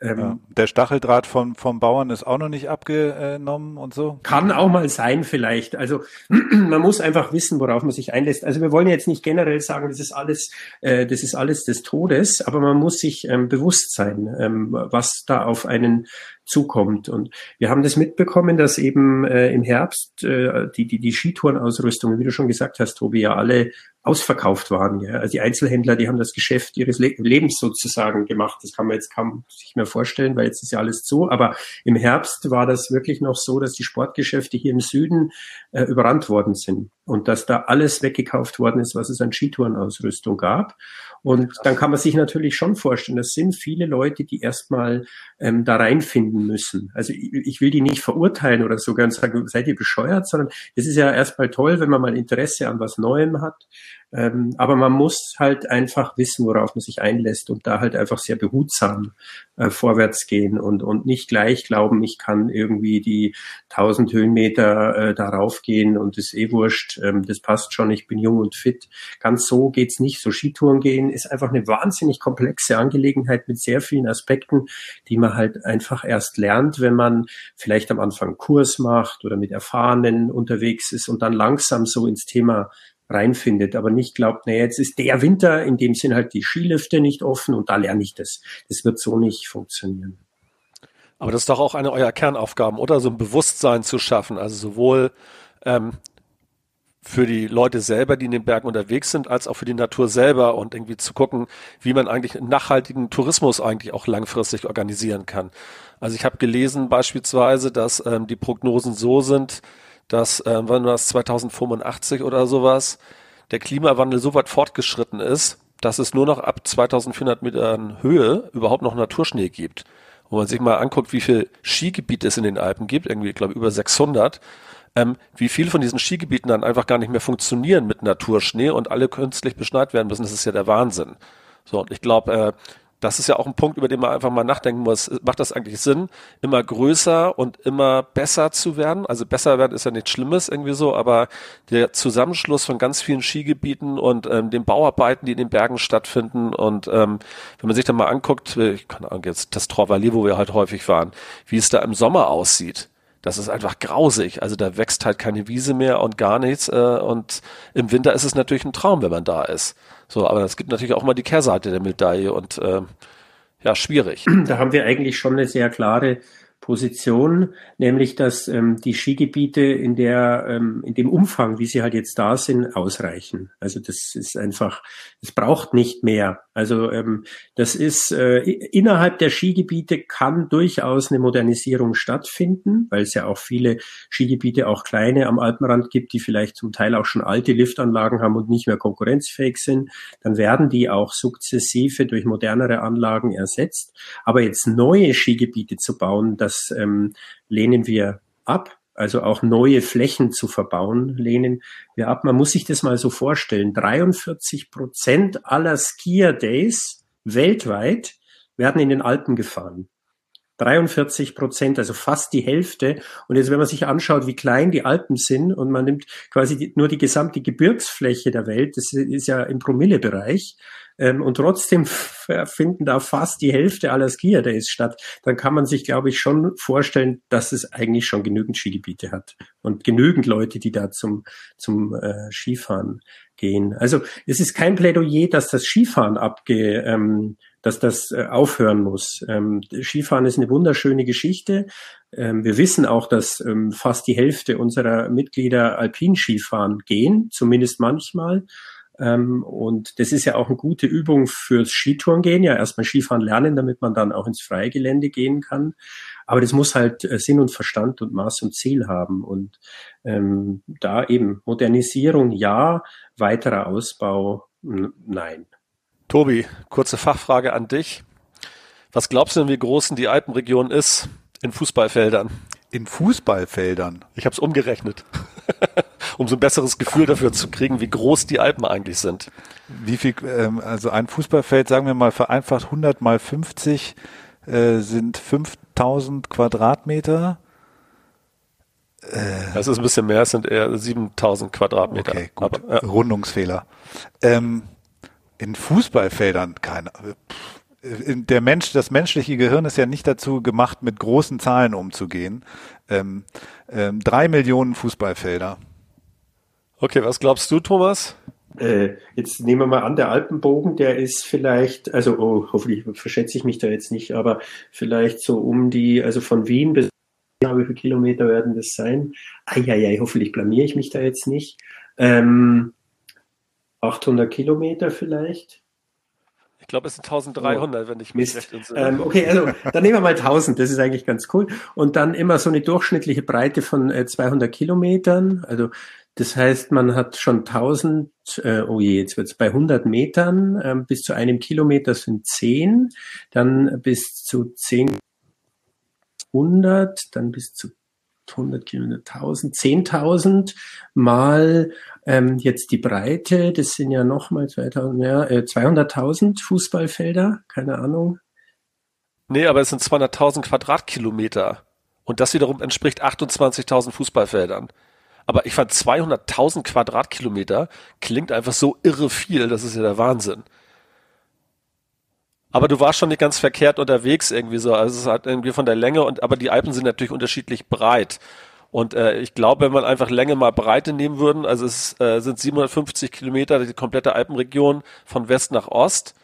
Ähm, ja. Der Stacheldraht vom, vom Bauern ist auch noch nicht abgenommen und so? Kann auch mal sein vielleicht. Also man muss einfach wissen, worauf man sich einlässt. Also wir wollen jetzt nicht generell sagen, das ist alles, äh, das ist alles des Todes, aber man muss sich ähm, bewusst sein, ähm, was da auf einen zukommt. Und wir haben das mitbekommen, dass eben äh, im Herbst äh, die, die, die Skitourenausrüstung, wie du schon gesagt hast, Tobi, ja alle ausverkauft waren. Ja? Also die Einzelhändler, die haben das Geschäft ihres Le Lebens sozusagen gemacht. Das kann man jetzt kaum sich mehr vorstellen, weil jetzt ist ja alles zu. Aber im Herbst war das wirklich noch so, dass die Sportgeschäfte hier im Süden äh, überrannt worden sind und dass da alles weggekauft worden ist, was es an Skitourenausrüstung gab. Und dann kann man sich natürlich schon vorstellen, das sind viele Leute, die erstmal ähm, da reinfinden müssen. Also ich, ich will die nicht verurteilen oder so ganz sagen, seid ihr bescheuert, sondern es ist ja erstmal toll, wenn man mal Interesse an was Neuem hat. Ähm, aber man muss halt einfach wissen, worauf man sich einlässt und da halt einfach sehr behutsam äh, vorwärts gehen und, und nicht gleich glauben, ich kann irgendwie die 1000 Höhenmeter äh, darauf gehen und ist eh wurscht, ähm, das passt schon, ich bin jung und fit. Ganz so geht's nicht. So Skitouren gehen ist einfach eine wahnsinnig komplexe Angelegenheit mit sehr vielen Aspekten, die man halt einfach erst lernt, wenn man vielleicht am Anfang Kurs macht oder mit Erfahrenen unterwegs ist und dann langsam so ins Thema reinfindet, aber nicht glaubt, naja, jetzt ist der Winter, in dem sind halt die Skilifte nicht offen und da lerne ich das. Das wird so nicht funktionieren. Aber das ist doch auch eine eurer Kernaufgaben, oder? So ein Bewusstsein zu schaffen, also sowohl ähm, für die Leute selber, die in den Bergen unterwegs sind, als auch für die Natur selber und irgendwie zu gucken, wie man eigentlich nachhaltigen Tourismus eigentlich auch langfristig organisieren kann. Also ich habe gelesen beispielsweise, dass ähm, die Prognosen so sind, dass, äh, wann das 2085 oder sowas, der Klimawandel so weit fortgeschritten ist, dass es nur noch ab 2400 Metern Höhe überhaupt noch Naturschnee gibt. Wo man sich mal anguckt, wie viel Skigebiete es in den Alpen gibt, irgendwie, ich glaube, über 600, ähm, wie viel von diesen Skigebieten dann einfach gar nicht mehr funktionieren mit Naturschnee und alle künstlich beschneit werden müssen, das ist ja der Wahnsinn. So, und ich glaube, äh, das ist ja auch ein Punkt, über den man einfach mal nachdenken muss. Macht das eigentlich Sinn, immer größer und immer besser zu werden? Also besser werden ist ja nichts Schlimmes irgendwie so, aber der Zusammenschluss von ganz vielen Skigebieten und ähm, den Bauarbeiten, die in den Bergen stattfinden und ähm, wenn man sich dann mal anguckt, ich kann Ahnung, jetzt das Torvalier, wo wir halt häufig waren, wie es da im Sommer aussieht. Das ist einfach grausig. Also da wächst halt keine Wiese mehr und gar nichts. Äh, und im Winter ist es natürlich ein Traum, wenn man da ist. So, aber es gibt natürlich auch mal die Kehrseite der Medaille und äh, ja, schwierig. Da haben wir eigentlich schon eine sehr klare Position, nämlich dass ähm, die Skigebiete in der ähm, in dem Umfang, wie sie halt jetzt da sind, ausreichen. Also das ist einfach, es braucht nicht mehr. Also ähm, das ist äh, innerhalb der Skigebiete kann durchaus eine Modernisierung stattfinden, weil es ja auch viele Skigebiete, auch kleine am Alpenrand gibt, die vielleicht zum Teil auch schon alte Liftanlagen haben und nicht mehr konkurrenzfähig sind. Dann werden die auch sukzessive durch modernere Anlagen ersetzt. Aber jetzt neue Skigebiete zu bauen, das ähm, lehnen wir ab also auch neue Flächen zu verbauen, lehnen wir ab. Man muss sich das mal so vorstellen. 43 Prozent aller Skier Days weltweit werden in den Alpen gefahren. 43 Prozent, also fast die Hälfte. Und jetzt, wenn man sich anschaut, wie klein die Alpen sind und man nimmt quasi die, nur die gesamte Gebirgsfläche der Welt, das ist ja im Promillebereich, ähm, und trotzdem finden da fast die Hälfte aller Skier Days statt, dann kann man sich, glaube ich, schon vorstellen, dass es eigentlich schon genügend Skigebiete hat und genügend Leute, die da zum, zum äh, Skifahren gehen. Also es ist kein Plädoyer, dass das Skifahren abge, ähm, dass das äh, aufhören muss. Ähm, Skifahren ist eine wunderschöne Geschichte. Ähm, wir wissen auch, dass ähm, fast die Hälfte unserer Mitglieder Alpinskifahren gehen, zumindest manchmal. Und das ist ja auch eine gute Übung fürs Skitouren gehen, ja erstmal Skifahren lernen, damit man dann auch ins Freigelände gehen kann. Aber das muss halt äh, Sinn und Verstand und Maß und Ziel haben. Und da eben Modernisierung ja, weiterer Ausbau nein. Tobi, kurze Fachfrage an dich. Was glaubst du denn, wie groß denn die Alpenregion ist in Fußballfeldern? In Fußballfeldern? Ich habe es umgerechnet. um so ein besseres Gefühl dafür zu kriegen, wie groß die Alpen eigentlich sind. Wie viel, ähm, also ein Fußballfeld, sagen wir mal vereinfacht 100 mal 50 äh, sind 5000 Quadratmeter. Äh, das ist ein bisschen mehr, es sind eher 7000 Quadratmeter. Okay, gut. Aber, ja. Rundungsfehler. Ähm, in Fußballfeldern keine. Der Mensch, das menschliche Gehirn ist ja nicht dazu gemacht, mit großen Zahlen umzugehen. Ähm, ähm, drei Millionen Fußballfelder. Okay, was glaubst du, Thomas? Äh, jetzt nehmen wir mal an, der Alpenbogen, der ist vielleicht, also oh, hoffentlich verschätze ich mich da jetzt nicht, aber vielleicht so um die, also von Wien bis wie viele Kilometer werden das sein? Eieiei, hoffentlich blamier ich mich da jetzt nicht. Ähm, 800 Kilometer vielleicht. Ich glaube, es sind 1300, oh, wenn ich mich recht entsinne. Ähm, okay, also dann nehmen wir mal 1000, das ist eigentlich ganz cool. Und dann immer so eine durchschnittliche Breite von äh, 200 Kilometern. Also das heißt, man hat schon 1000, äh, oh je, jetzt wird's bei 100 Metern, äh, bis zu einem Kilometer sind 10, dann bis zu 10, 100, dann bis zu 100 Kilometer, 1000, 10.000 mal ähm, jetzt die Breite, das sind ja nochmal 2000, ja, äh, 200.000 Fußballfelder, keine Ahnung. Nee, aber es sind 200.000 Quadratkilometer. Und das wiederum entspricht 28.000 Fußballfeldern. Aber ich fand 200.000 Quadratkilometer klingt einfach so irre viel, das ist ja der Wahnsinn. Aber du warst schon nicht ganz verkehrt unterwegs irgendwie so. Also es hat irgendwie von der Länge und aber die Alpen sind natürlich unterschiedlich breit. Und äh, ich glaube, wenn man einfach Länge mal Breite nehmen würden, also es äh, sind 750 Kilometer die komplette Alpenregion von West nach Ost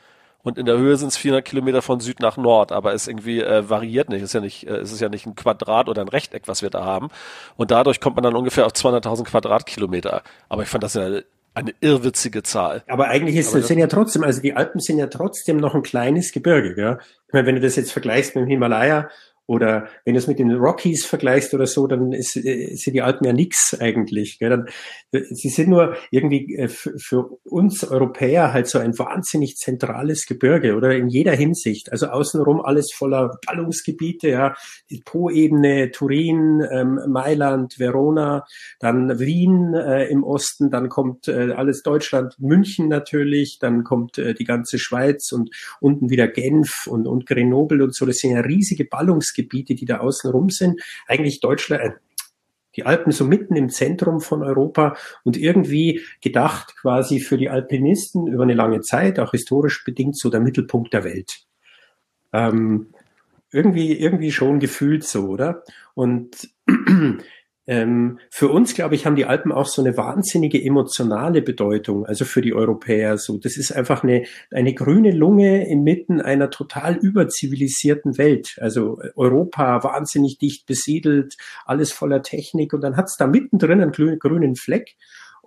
und in der Höhe sind es 400 Kilometer von Süd nach Nord, aber es irgendwie äh, variiert nicht. Es ist ja nicht, äh, es ist ja nicht ein Quadrat oder ein Rechteck, was wir da haben. Und dadurch kommt man dann ungefähr auf 200.000 Quadratkilometer. Aber ich fand das ja eine irrwitzige Zahl. Aber eigentlich ist, Aber das sind ja trotzdem, also die Alpen sind ja trotzdem noch ein kleines Gebirge, ja. Ich meine, wenn du das jetzt vergleichst mit dem Himalaya, oder wenn du es mit den Rockies vergleichst oder so, dann ist, äh, sind die Alpen ja nix eigentlich. Gell? Dann, äh, sie sind nur irgendwie äh, für uns Europäer halt so ein wahnsinnig zentrales Gebirge oder in jeder Hinsicht. Also außenrum alles voller Ballungsgebiete, ja, die Po-Ebene, Turin, ähm, Mailand, Verona, dann Wien äh, im Osten, dann kommt äh, alles Deutschland, München natürlich, dann kommt äh, die ganze Schweiz und unten wieder Genf und, und Grenoble und so. Das sind ja riesige Ballungsgebiete. Gebiete, die da außen rum sind. Eigentlich Deutschland, äh, die Alpen so mitten im Zentrum von Europa und irgendwie gedacht quasi für die Alpinisten über eine lange Zeit, auch historisch bedingt, so der Mittelpunkt der Welt. Ähm, irgendwie, irgendwie schon gefühlt so, oder? Und ähm, für uns, glaube ich, haben die Alpen auch so eine wahnsinnige emotionale Bedeutung, also für die Europäer. So, das ist einfach eine, eine grüne Lunge inmitten einer total überzivilisierten Welt. Also Europa wahnsinnig dicht besiedelt, alles voller Technik und dann hat's da mittendrin einen grünen Fleck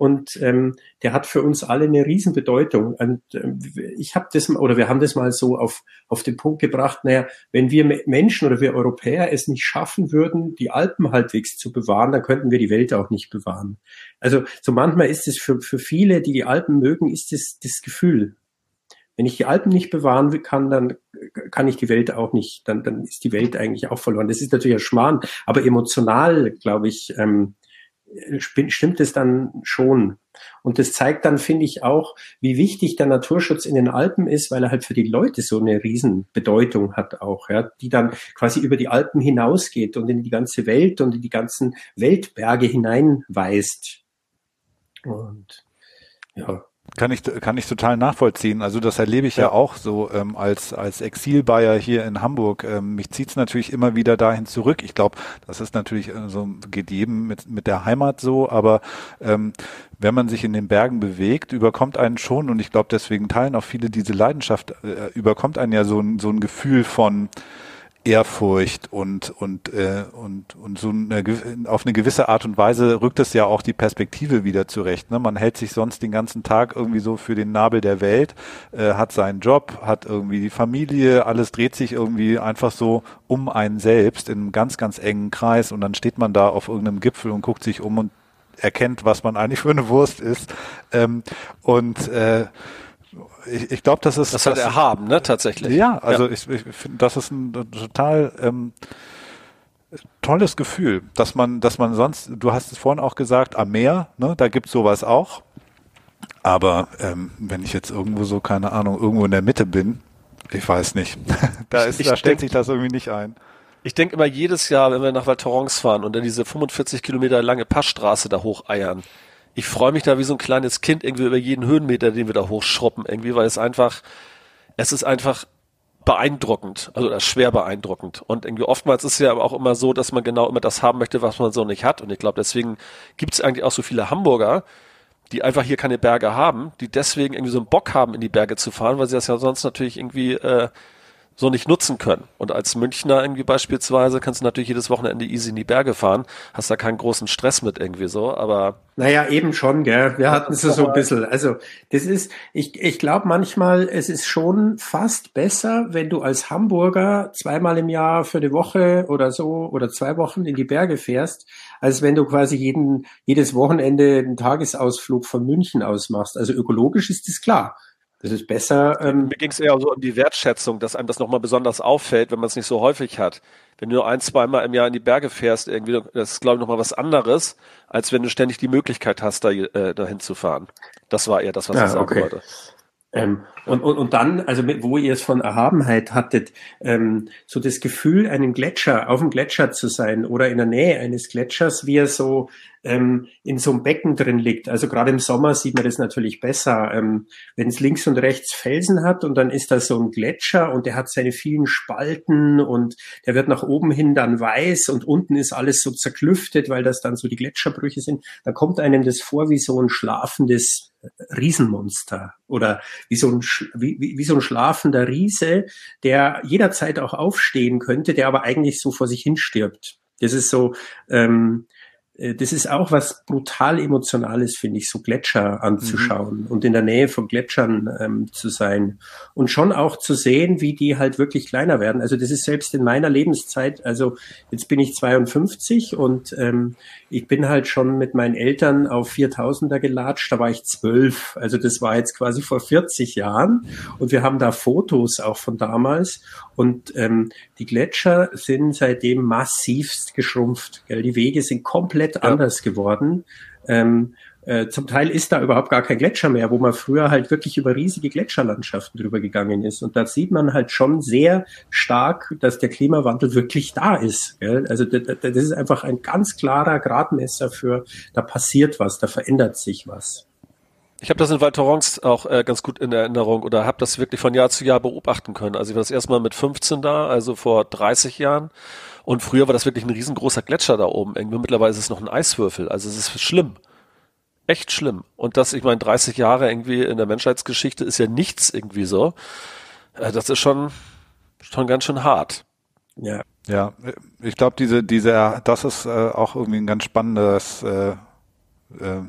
und ähm, der hat für uns alle eine Riesenbedeutung. Und ähm, ich habe das oder wir haben das mal so auf auf den Punkt gebracht. Naja, wenn wir Menschen oder wir Europäer es nicht schaffen würden, die Alpen halbwegs zu bewahren, dann könnten wir die Welt auch nicht bewahren. Also so manchmal ist es für für viele, die die Alpen mögen, ist es das Gefühl. Wenn ich die Alpen nicht bewahren kann, dann kann ich die Welt auch nicht, dann, dann ist die Welt eigentlich auch verloren. Das ist natürlich ein Schmarrn, aber emotional, glaube ich, ähm, stimmt es dann schon. Und das zeigt dann, finde ich, auch, wie wichtig der Naturschutz in den Alpen ist, weil er halt für die Leute so eine Riesenbedeutung hat auch, ja, die dann quasi über die Alpen hinausgeht und in die ganze Welt und in die ganzen Weltberge hineinweist. Und ja, kann ich, kann ich total nachvollziehen. Also das erlebe ich ja, ja auch so ähm, als, als Exil-Bayer hier in Hamburg. Ähm, mich zieht es natürlich immer wieder dahin zurück. Ich glaube, das ist natürlich äh, so, geht jedem mit, mit der Heimat so, aber ähm, wenn man sich in den Bergen bewegt, überkommt einen schon, und ich glaube, deswegen teilen auch viele diese Leidenschaft, äh, überkommt einen ja so ein, so ein Gefühl von Ehrfurcht und und äh, und und so eine, auf eine gewisse Art und Weise rückt es ja auch die Perspektive wieder zurecht. Ne? Man hält sich sonst den ganzen Tag irgendwie so für den Nabel der Welt, äh, hat seinen Job, hat irgendwie die Familie, alles dreht sich irgendwie einfach so um einen selbst in einem ganz ganz engen Kreis und dann steht man da auf irgendeinem Gipfel und guckt sich um und erkennt, was man eigentlich für eine Wurst ist ähm, und äh, ich, ich glaube, das ist. Das hat das, erhaben, ne, tatsächlich. Ja, also ja. ich, ich finde, das ist ein total ähm, tolles Gefühl, dass man, dass man sonst, du hast es vorhin auch gesagt, am Meer, ne, da gibt's sowas auch. Aber ähm, wenn ich jetzt irgendwo so, keine Ahnung, irgendwo in der Mitte bin, ich weiß nicht. da ist, ich, da stellt sich das irgendwie nicht ein. Ich denke immer jedes Jahr, wenn wir nach Val Thorens fahren und dann diese 45 Kilometer lange Passstraße da hocheiern, ich freue mich da wie so ein kleines Kind irgendwie über jeden Höhenmeter, den wir da hochschroppen, irgendwie, weil es einfach, es ist einfach beeindruckend, also schwer beeindruckend. Und irgendwie oftmals ist es ja auch immer so, dass man genau immer das haben möchte, was man so nicht hat. Und ich glaube, deswegen gibt es eigentlich auch so viele Hamburger, die einfach hier keine Berge haben, die deswegen irgendwie so einen Bock haben, in die Berge zu fahren, weil sie das ja sonst natürlich irgendwie äh, so nicht nutzen können. Und als Münchner irgendwie beispielsweise kannst du natürlich jedes Wochenende easy in die Berge fahren, hast da keinen großen Stress mit irgendwie so, aber. Naja, eben schon, gell. Wir hatten es so ein bisschen. Also, das ist, ich, ich glaube manchmal, es ist schon fast besser, wenn du als Hamburger zweimal im Jahr für eine Woche oder so oder zwei Wochen in die Berge fährst, als wenn du quasi jeden, jedes Wochenende einen Tagesausflug von München aus machst. Also ökologisch ist das klar. Das ist besser. Ähm Mir ging es eher so um die Wertschätzung, dass einem das nochmal besonders auffällt, wenn man es nicht so häufig hat. Wenn du nur ein, zweimal im Jahr in die Berge fährst, irgendwie, das ist, glaube ich, nochmal was anderes, als wenn du ständig die Möglichkeit hast, da, äh, dahin zu fahren. Das war eher das, was ja, ich sagen okay. wollte. Ähm, und, und, und dann, also mit, wo ihr es von Erhabenheit hattet, ähm, so das Gefühl, einem Gletscher, auf dem Gletscher zu sein oder in der Nähe eines Gletschers, wie er so ähm, in so einem Becken drin liegt. Also gerade im Sommer sieht man das natürlich besser, ähm, wenn es links und rechts Felsen hat und dann ist da so ein Gletscher und der hat seine vielen Spalten und der wird nach oben hin dann weiß und unten ist alles so zerklüftet, weil das dann so die Gletscherbrüche sind. Da kommt einem das vor wie so ein schlafendes Riesenmonster oder wie so ein, wie, wie so ein schlafender Riese, der jederzeit auch aufstehen könnte, der aber eigentlich so vor sich hin stirbt. Das ist so, ähm, äh, das ist auch was brutal Emotionales, finde ich, so Gletscher anzuschauen mhm. und in der Nähe von Gletschern ähm, zu sein und schon auch zu sehen, wie die halt wirklich kleiner werden. Also das ist selbst in meiner Lebenszeit, also jetzt bin ich 52 und ähm, ich bin halt schon mit meinen Eltern auf 4000er gelatscht, da war ich zwölf. Also das war jetzt quasi vor 40 Jahren und wir haben da Fotos auch von damals und ähm, die Gletscher sind seitdem massivst geschrumpft. Gell? Die Wege sind komplett ja. anders geworden. Ähm, äh, zum Teil ist da überhaupt gar kein Gletscher mehr, wo man früher halt wirklich über riesige Gletscherlandschaften drüber gegangen ist. Und da sieht man halt schon sehr stark, dass der Klimawandel wirklich da ist. Gell? Also das, das ist einfach ein ganz klarer Gradmesser für, da passiert was, da verändert sich was. Ich habe das in Val Thorens auch äh, ganz gut in Erinnerung oder habe das wirklich von Jahr zu Jahr beobachten können. Also ich war das erstmal mit 15 da, also vor 30 Jahren. Und früher war das wirklich ein riesengroßer Gletscher da oben. Irgendwie mittlerweile ist es noch ein Eiswürfel. Also es ist schlimm echt schlimm. Und das, ich meine, 30 Jahre irgendwie in der Menschheitsgeschichte ist ja nichts irgendwie so. Äh, das ist schon, schon ganz schön hart. Ja. Ja, ich glaube, diese, diese, das ist äh, auch irgendwie ein ganz spannendes, äh, äh,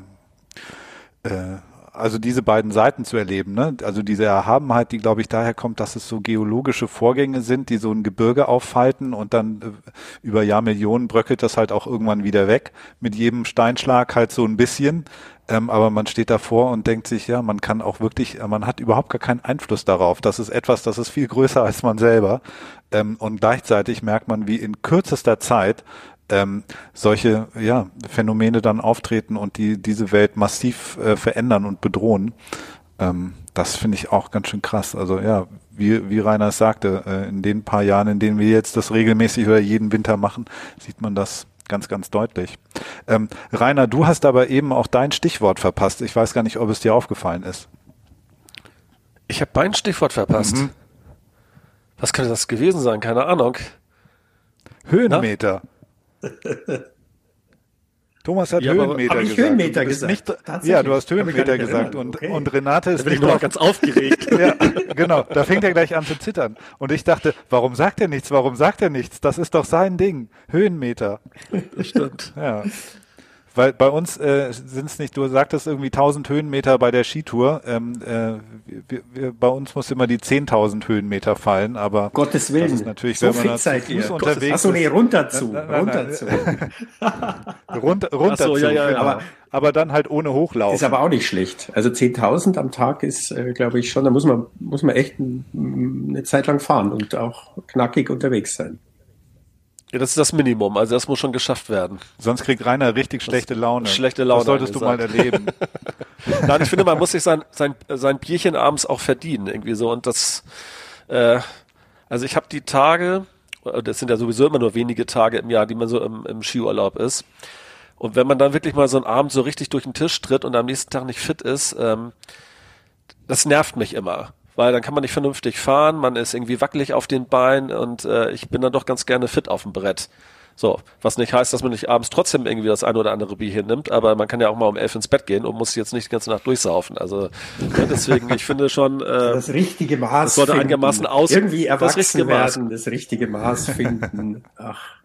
äh, also diese beiden Seiten zu erleben, ne? Also diese Erhabenheit, die glaube ich daher kommt, dass es so geologische Vorgänge sind, die so ein Gebirge aufhalten und dann äh, über Jahrmillionen bröckelt das halt auch irgendwann wieder weg. Mit jedem Steinschlag halt so ein bisschen. Ähm, aber man steht davor und denkt sich, ja, man kann auch wirklich, äh, man hat überhaupt gar keinen Einfluss darauf. Das ist etwas, das ist viel größer als man selber. Ähm, und gleichzeitig merkt man, wie in kürzester Zeit ähm, solche ja, Phänomene dann auftreten und die diese Welt massiv äh, verändern und bedrohen. Ähm, das finde ich auch ganz schön krass. Also ja, wie, wie Rainer sagte, äh, in den paar Jahren, in denen wir jetzt das regelmäßig oder jeden Winter machen, sieht man das ganz, ganz deutlich. Ähm, Rainer, du hast aber eben auch dein Stichwort verpasst. Ich weiß gar nicht, ob es dir aufgefallen ist. Ich habe mein Stichwort verpasst. Mhm. Was könnte das gewesen sein? Keine Ahnung. Höhenmeter. Thomas hat ja, Höhenmeter gesagt. Höhenmeter gesagt? Nicht, ja, du hast Höhenmeter gesagt und, okay. und Renate ist da bin ich noch ganz aufgeregt. ja, genau, da fängt er gleich an zu zittern. Und ich dachte, warum sagt er nichts? Warum sagt er nichts? Das ist doch sein Ding. Höhenmeter. Das stimmt. Ja. Weil bei uns äh, sind es nicht, du sagtest irgendwie 1000 Höhenmeter bei der Skitour. Ähm, äh, wir, wir, bei uns muss immer die 10.000 Höhenmeter fallen, aber Gottes Willen. Das ist natürlich, so wenn man zu Fuß unterwegs Achso, nee, runter zu. Na, na, runter zu. runter, runter so, zu. Ja, ja, genau. aber, aber dann halt ohne Hochlauf. Ist aber auch nicht schlecht. Also 10.000 am Tag ist, äh, glaube ich, schon, da muss man, muss man echt eine Zeit lang fahren und auch knackig unterwegs sein. Ja, das ist das Minimum. Also das muss schon geschafft werden. Sonst kriegt Rainer richtig schlechte Laune. Schlechte Laune. Das solltest du mal erleben. Nein, ich finde, man muss sich sein, sein, sein Bierchen abends auch verdienen, irgendwie so. Und das, äh, also ich habe die Tage, das sind ja sowieso immer nur wenige Tage im Jahr, die man so im, im Skiurlaub ist. Und wenn man dann wirklich mal so einen Abend so richtig durch den Tisch tritt und am nächsten Tag nicht fit ist, ähm, das nervt mich immer weil dann kann man nicht vernünftig fahren, man ist irgendwie wackelig auf den Beinen und äh, ich bin dann doch ganz gerne fit auf dem Brett. So, was nicht heißt, dass man nicht abends trotzdem irgendwie das eine oder andere Bier hier nimmt, aber man kann ja auch mal um elf ins Bett gehen und muss jetzt nicht die ganze Nacht durchsaufen. Also deswegen, ich finde schon, äh, das richtige Maß. Das sollte einigermaßen aus. Irgendwie erwachsen das richtige werden, das richtige Maß finden. Ach.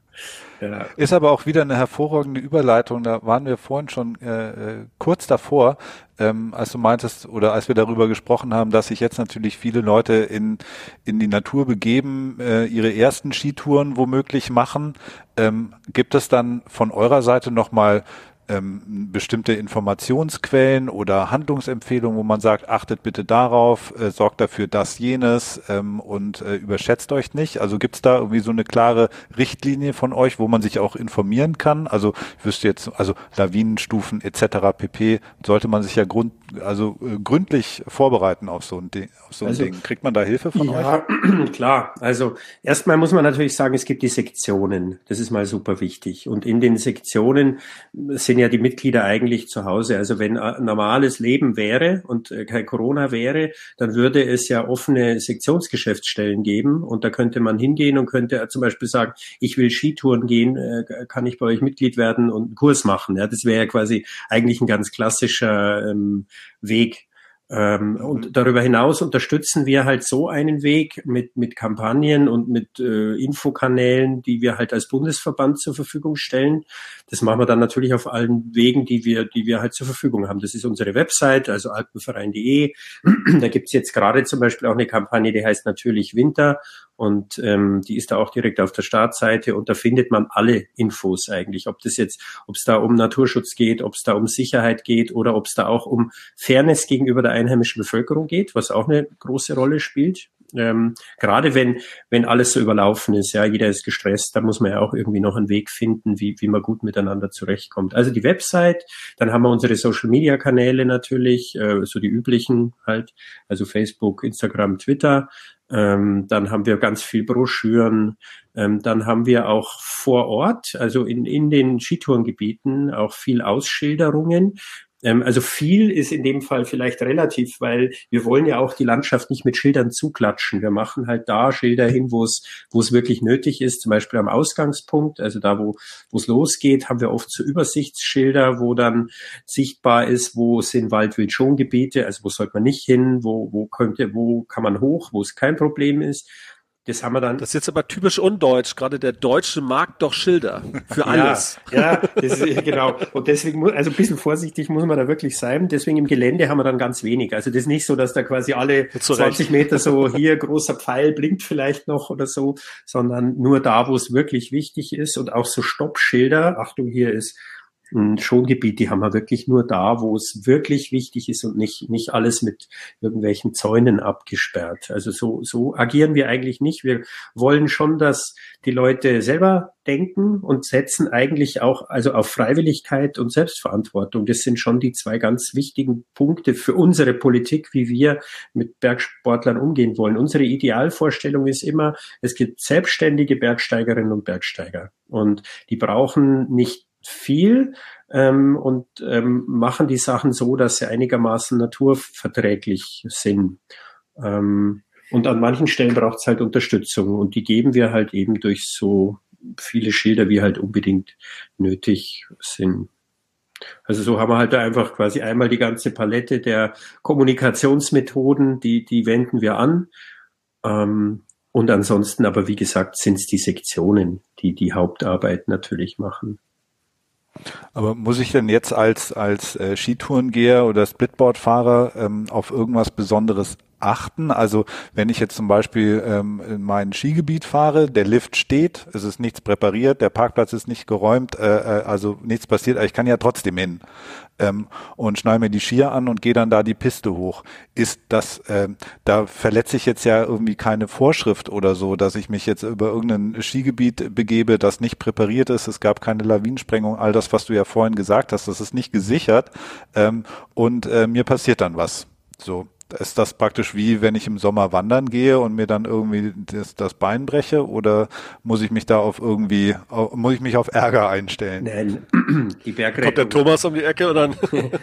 Ja. Ist aber auch wieder eine hervorragende Überleitung. Da waren wir vorhin schon äh, äh, kurz davor, ähm, als du meintest oder als wir darüber gesprochen haben, dass sich jetzt natürlich viele Leute in in die Natur begeben, äh, ihre ersten Skitouren womöglich machen. Ähm, gibt es dann von eurer Seite noch mal ähm, bestimmte Informationsquellen oder Handlungsempfehlungen, wo man sagt, achtet bitte darauf, äh, sorgt dafür das, jenes ähm, und äh, überschätzt euch nicht? Also gibt's da irgendwie so eine klare Richtlinie von euch, wo man sich auch informieren kann? Also ich wüsste jetzt, also Lawinenstufen etc. pp. sollte man sich ja grund, also äh, gründlich vorbereiten auf so ein Ding. Auf so ein also, Ding. Kriegt man da Hilfe von ja, euch? klar. Also erstmal muss man natürlich sagen, es gibt die Sektionen. Das ist mal super wichtig. Und in den Sektionen sind ja die Mitglieder eigentlich zu Hause. Also wenn ein normales Leben wäre und äh, kein Corona wäre, dann würde es ja offene Sektionsgeschäftsstellen geben und da könnte man hingehen und könnte zum Beispiel sagen, ich will Skitouren gehen, äh, kann ich bei euch Mitglied werden und einen Kurs machen. Ja, das wäre ja quasi eigentlich ein ganz klassischer ähm, Weg. Ähm, und darüber hinaus unterstützen wir halt so einen Weg mit, mit Kampagnen und mit äh, Infokanälen, die wir halt als Bundesverband zur Verfügung stellen. Das machen wir dann natürlich auf allen Wegen, die wir, die wir halt zur Verfügung haben. Das ist unsere Website, also alpenverein.de. da gibt's jetzt gerade zum Beispiel auch eine Kampagne, die heißt natürlich Winter und ähm, die ist da auch direkt auf der Startseite und da findet man alle Infos eigentlich, ob das jetzt, ob es da um Naturschutz geht, ob es da um Sicherheit geht oder ob es da auch um Fairness gegenüber der einheimischen Bevölkerung geht, was auch eine große Rolle spielt. Ähm, gerade wenn, wenn alles so überlaufen ist, ja, jeder ist gestresst, da muss man ja auch irgendwie noch einen Weg finden, wie, wie man gut miteinander zurechtkommt. Also die Website, dann haben wir unsere Social Media Kanäle natürlich, äh, so die üblichen halt, also Facebook, Instagram, Twitter. Ähm, dann haben wir ganz viel Broschüren. Ähm, dann haben wir auch vor Ort, also in, in den Skitourengebieten, auch viel Ausschilderungen, also viel ist in dem Fall vielleicht relativ, weil wir wollen ja auch die Landschaft nicht mit Schildern zuklatschen. Wir machen halt da Schilder hin, wo es, wo es wirklich nötig ist, zum Beispiel am Ausgangspunkt, also da, wo, wo es losgeht, haben wir oft so Übersichtsschilder, wo dann sichtbar ist, wo sind Waldwildschongebiete, also wo sollte man nicht hin, wo, wo könnte, wo kann man hoch, wo es kein Problem ist. Das haben wir dann. Das ist jetzt aber typisch undeutsch. Gerade der Deutsche mag doch Schilder für alles. ja, ja das ist, genau. Und deswegen, muss, also ein bisschen vorsichtig muss man da wirklich sein. Deswegen im Gelände haben wir dann ganz wenig. Also das ist nicht so, dass da quasi alle 20 Meter so hier großer Pfeil blinkt vielleicht noch oder so, sondern nur da, wo es wirklich wichtig ist und auch so Stoppschilder. Achtung, hier ist Schongebiet, die haben wir wirklich nur da, wo es wirklich wichtig ist und nicht, nicht alles mit irgendwelchen Zäunen abgesperrt. Also so, so agieren wir eigentlich nicht. Wir wollen schon, dass die Leute selber denken und setzen eigentlich auch, also auf Freiwilligkeit und Selbstverantwortung. Das sind schon die zwei ganz wichtigen Punkte für unsere Politik, wie wir mit Bergsportlern umgehen wollen. Unsere Idealvorstellung ist immer, es gibt selbstständige Bergsteigerinnen und Bergsteiger und die brauchen nicht viel ähm, und ähm, machen die Sachen so, dass sie einigermaßen naturverträglich sind. Ähm, und an manchen Stellen braucht es halt Unterstützung und die geben wir halt eben durch so viele Schilder, wie halt unbedingt nötig sind. Also so haben wir halt einfach quasi einmal die ganze Palette der Kommunikationsmethoden, die, die wenden wir an. Ähm, und ansonsten aber, wie gesagt, sind es die Sektionen, die die Hauptarbeit natürlich machen. Aber muss ich denn jetzt als, als äh, Skitourengeher oder Splitboardfahrer ähm, auf irgendwas Besonderes achten? Also wenn ich jetzt zum Beispiel ähm, in mein Skigebiet fahre, der Lift steht, es ist nichts präpariert, der Parkplatz ist nicht geräumt, äh, äh, also nichts passiert, ich kann ja trotzdem hin ähm, und schnall mir die Skier an und gehe dann da die Piste hoch. Ist das, äh, da verletze ich jetzt ja irgendwie keine Vorschrift oder so, dass ich mich jetzt über irgendein Skigebiet begebe, das nicht präpariert ist, es gab keine Lawinensprengung, all das, was du ja vorhin gesagt hast, das ist nicht gesichert ähm, und äh, mir passiert dann was. So ist das praktisch wie, wenn ich im Sommer wandern gehe und mir dann irgendwie das, das Bein breche oder muss ich mich da auf irgendwie, muss ich mich auf Ärger einstellen? Nein, die Bergrettung. Kommt der Thomas um die Ecke oder?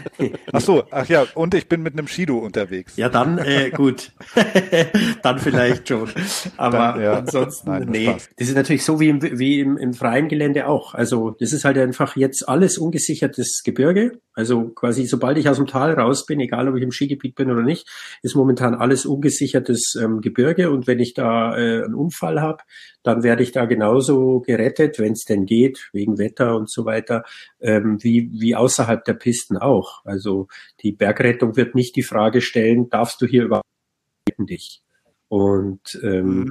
ach so, ach ja, und ich bin mit einem Shido unterwegs. Ja, dann, äh, gut. dann vielleicht schon. Aber dann, ja. ansonsten, Nein, nee. Spaß. Das ist natürlich so wie im, wie im, im freien Gelände auch. Also, das ist halt einfach jetzt alles ungesichertes Gebirge. Also quasi, sobald ich aus dem Tal raus bin, egal ob ich im Skigebiet bin oder nicht, ist momentan alles ungesichertes ähm, Gebirge und wenn ich da äh, einen Unfall habe, dann werde ich da genauso gerettet, wenn es denn geht, wegen Wetter und so weiter, ähm, wie, wie außerhalb der Pisten auch. Also die Bergrettung wird nicht die Frage stellen, darfst du hier überhaupt dich? Und, ähm, mhm.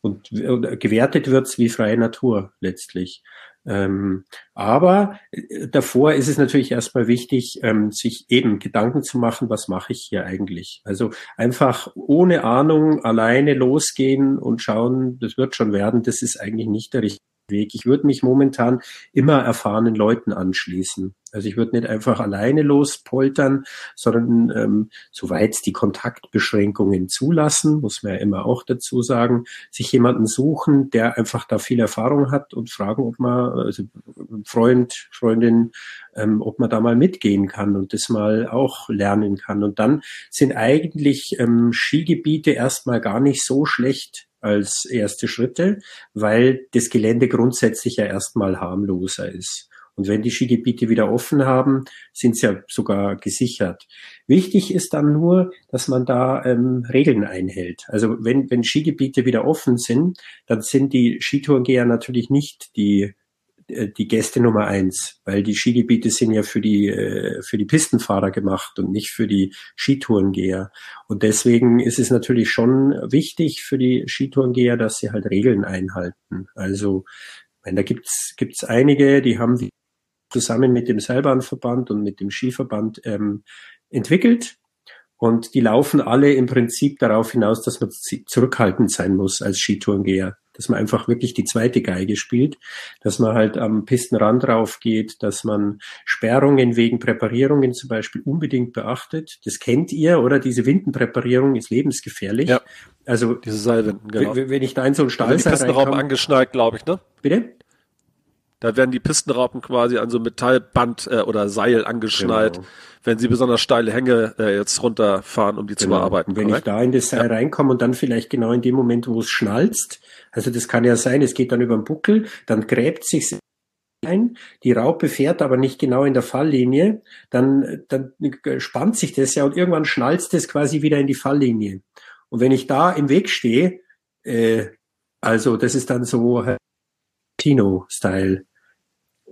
und, und gewertet wird's wie freie Natur letztlich. Ähm, aber äh, davor ist es natürlich erstmal wichtig, ähm, sich eben Gedanken zu machen, was mache ich hier eigentlich? Also einfach ohne Ahnung alleine losgehen und schauen, das wird schon werden, das ist eigentlich nicht der richtige Weg. Ich würde mich momentan immer erfahrenen Leuten anschließen. Also ich würde nicht einfach alleine lospoltern, sondern ähm, soweit die Kontaktbeschränkungen zulassen, muss man ja immer auch dazu sagen, sich jemanden suchen, der einfach da viel Erfahrung hat und fragen, ob man, also Freund, Freundin, ähm, ob man da mal mitgehen kann und das mal auch lernen kann. Und dann sind eigentlich ähm, Skigebiete erstmal gar nicht so schlecht als erste Schritte, weil das Gelände grundsätzlich ja erstmal harmloser ist. Und wenn die Skigebiete wieder offen haben, sind sie ja sogar gesichert. Wichtig ist dann nur, dass man da ähm, Regeln einhält. Also wenn, wenn Skigebiete wieder offen sind, dann sind die Skitourengeher natürlich nicht die äh, die Gäste Nummer eins, weil die Skigebiete sind ja für die, äh, für die Pistenfahrer gemacht und nicht für die Skitourengeher. Und deswegen ist es natürlich schon wichtig für die Skitourengeher, dass sie halt Regeln einhalten. Also, wenn da gibt's, gibt's einige, die haben zusammen mit dem Seilbahnverband und mit dem Skiverband ähm, entwickelt. Und die laufen alle im Prinzip darauf hinaus, dass man zurückhaltend sein muss als Skitourengeher dass man einfach wirklich die zweite Geige spielt, dass man halt am Pistenrand drauf geht, dass man Sperrungen wegen Präparierungen zum Beispiel unbedingt beachtet. Das kennt ihr, oder? Diese Windenpräparierung ist lebensgefährlich. Ja. Also diese Seilwinden, genau. Wenn ich da in so einen Stall also Pistenraum angeschnallt, glaube ich, ne? Bitte? Da werden die Pistenraupen quasi an so Metallband äh, oder Seil angeschnallt, genau. wenn sie besonders steile Hänge äh, jetzt runterfahren, um die genau. zu bearbeiten. Wenn korrekt? ich da in das Seil ja. reinkomme und dann vielleicht genau in dem Moment, wo es schnalzt, also das kann ja sein, es geht dann über den Buckel, dann gräbt sich ein, die Raupe fährt aber nicht genau in der Falllinie, dann, dann spannt sich das ja und irgendwann schnalzt es quasi wieder in die Falllinie. Und wenn ich da im Weg stehe, äh, also das ist dann so Tino-Style.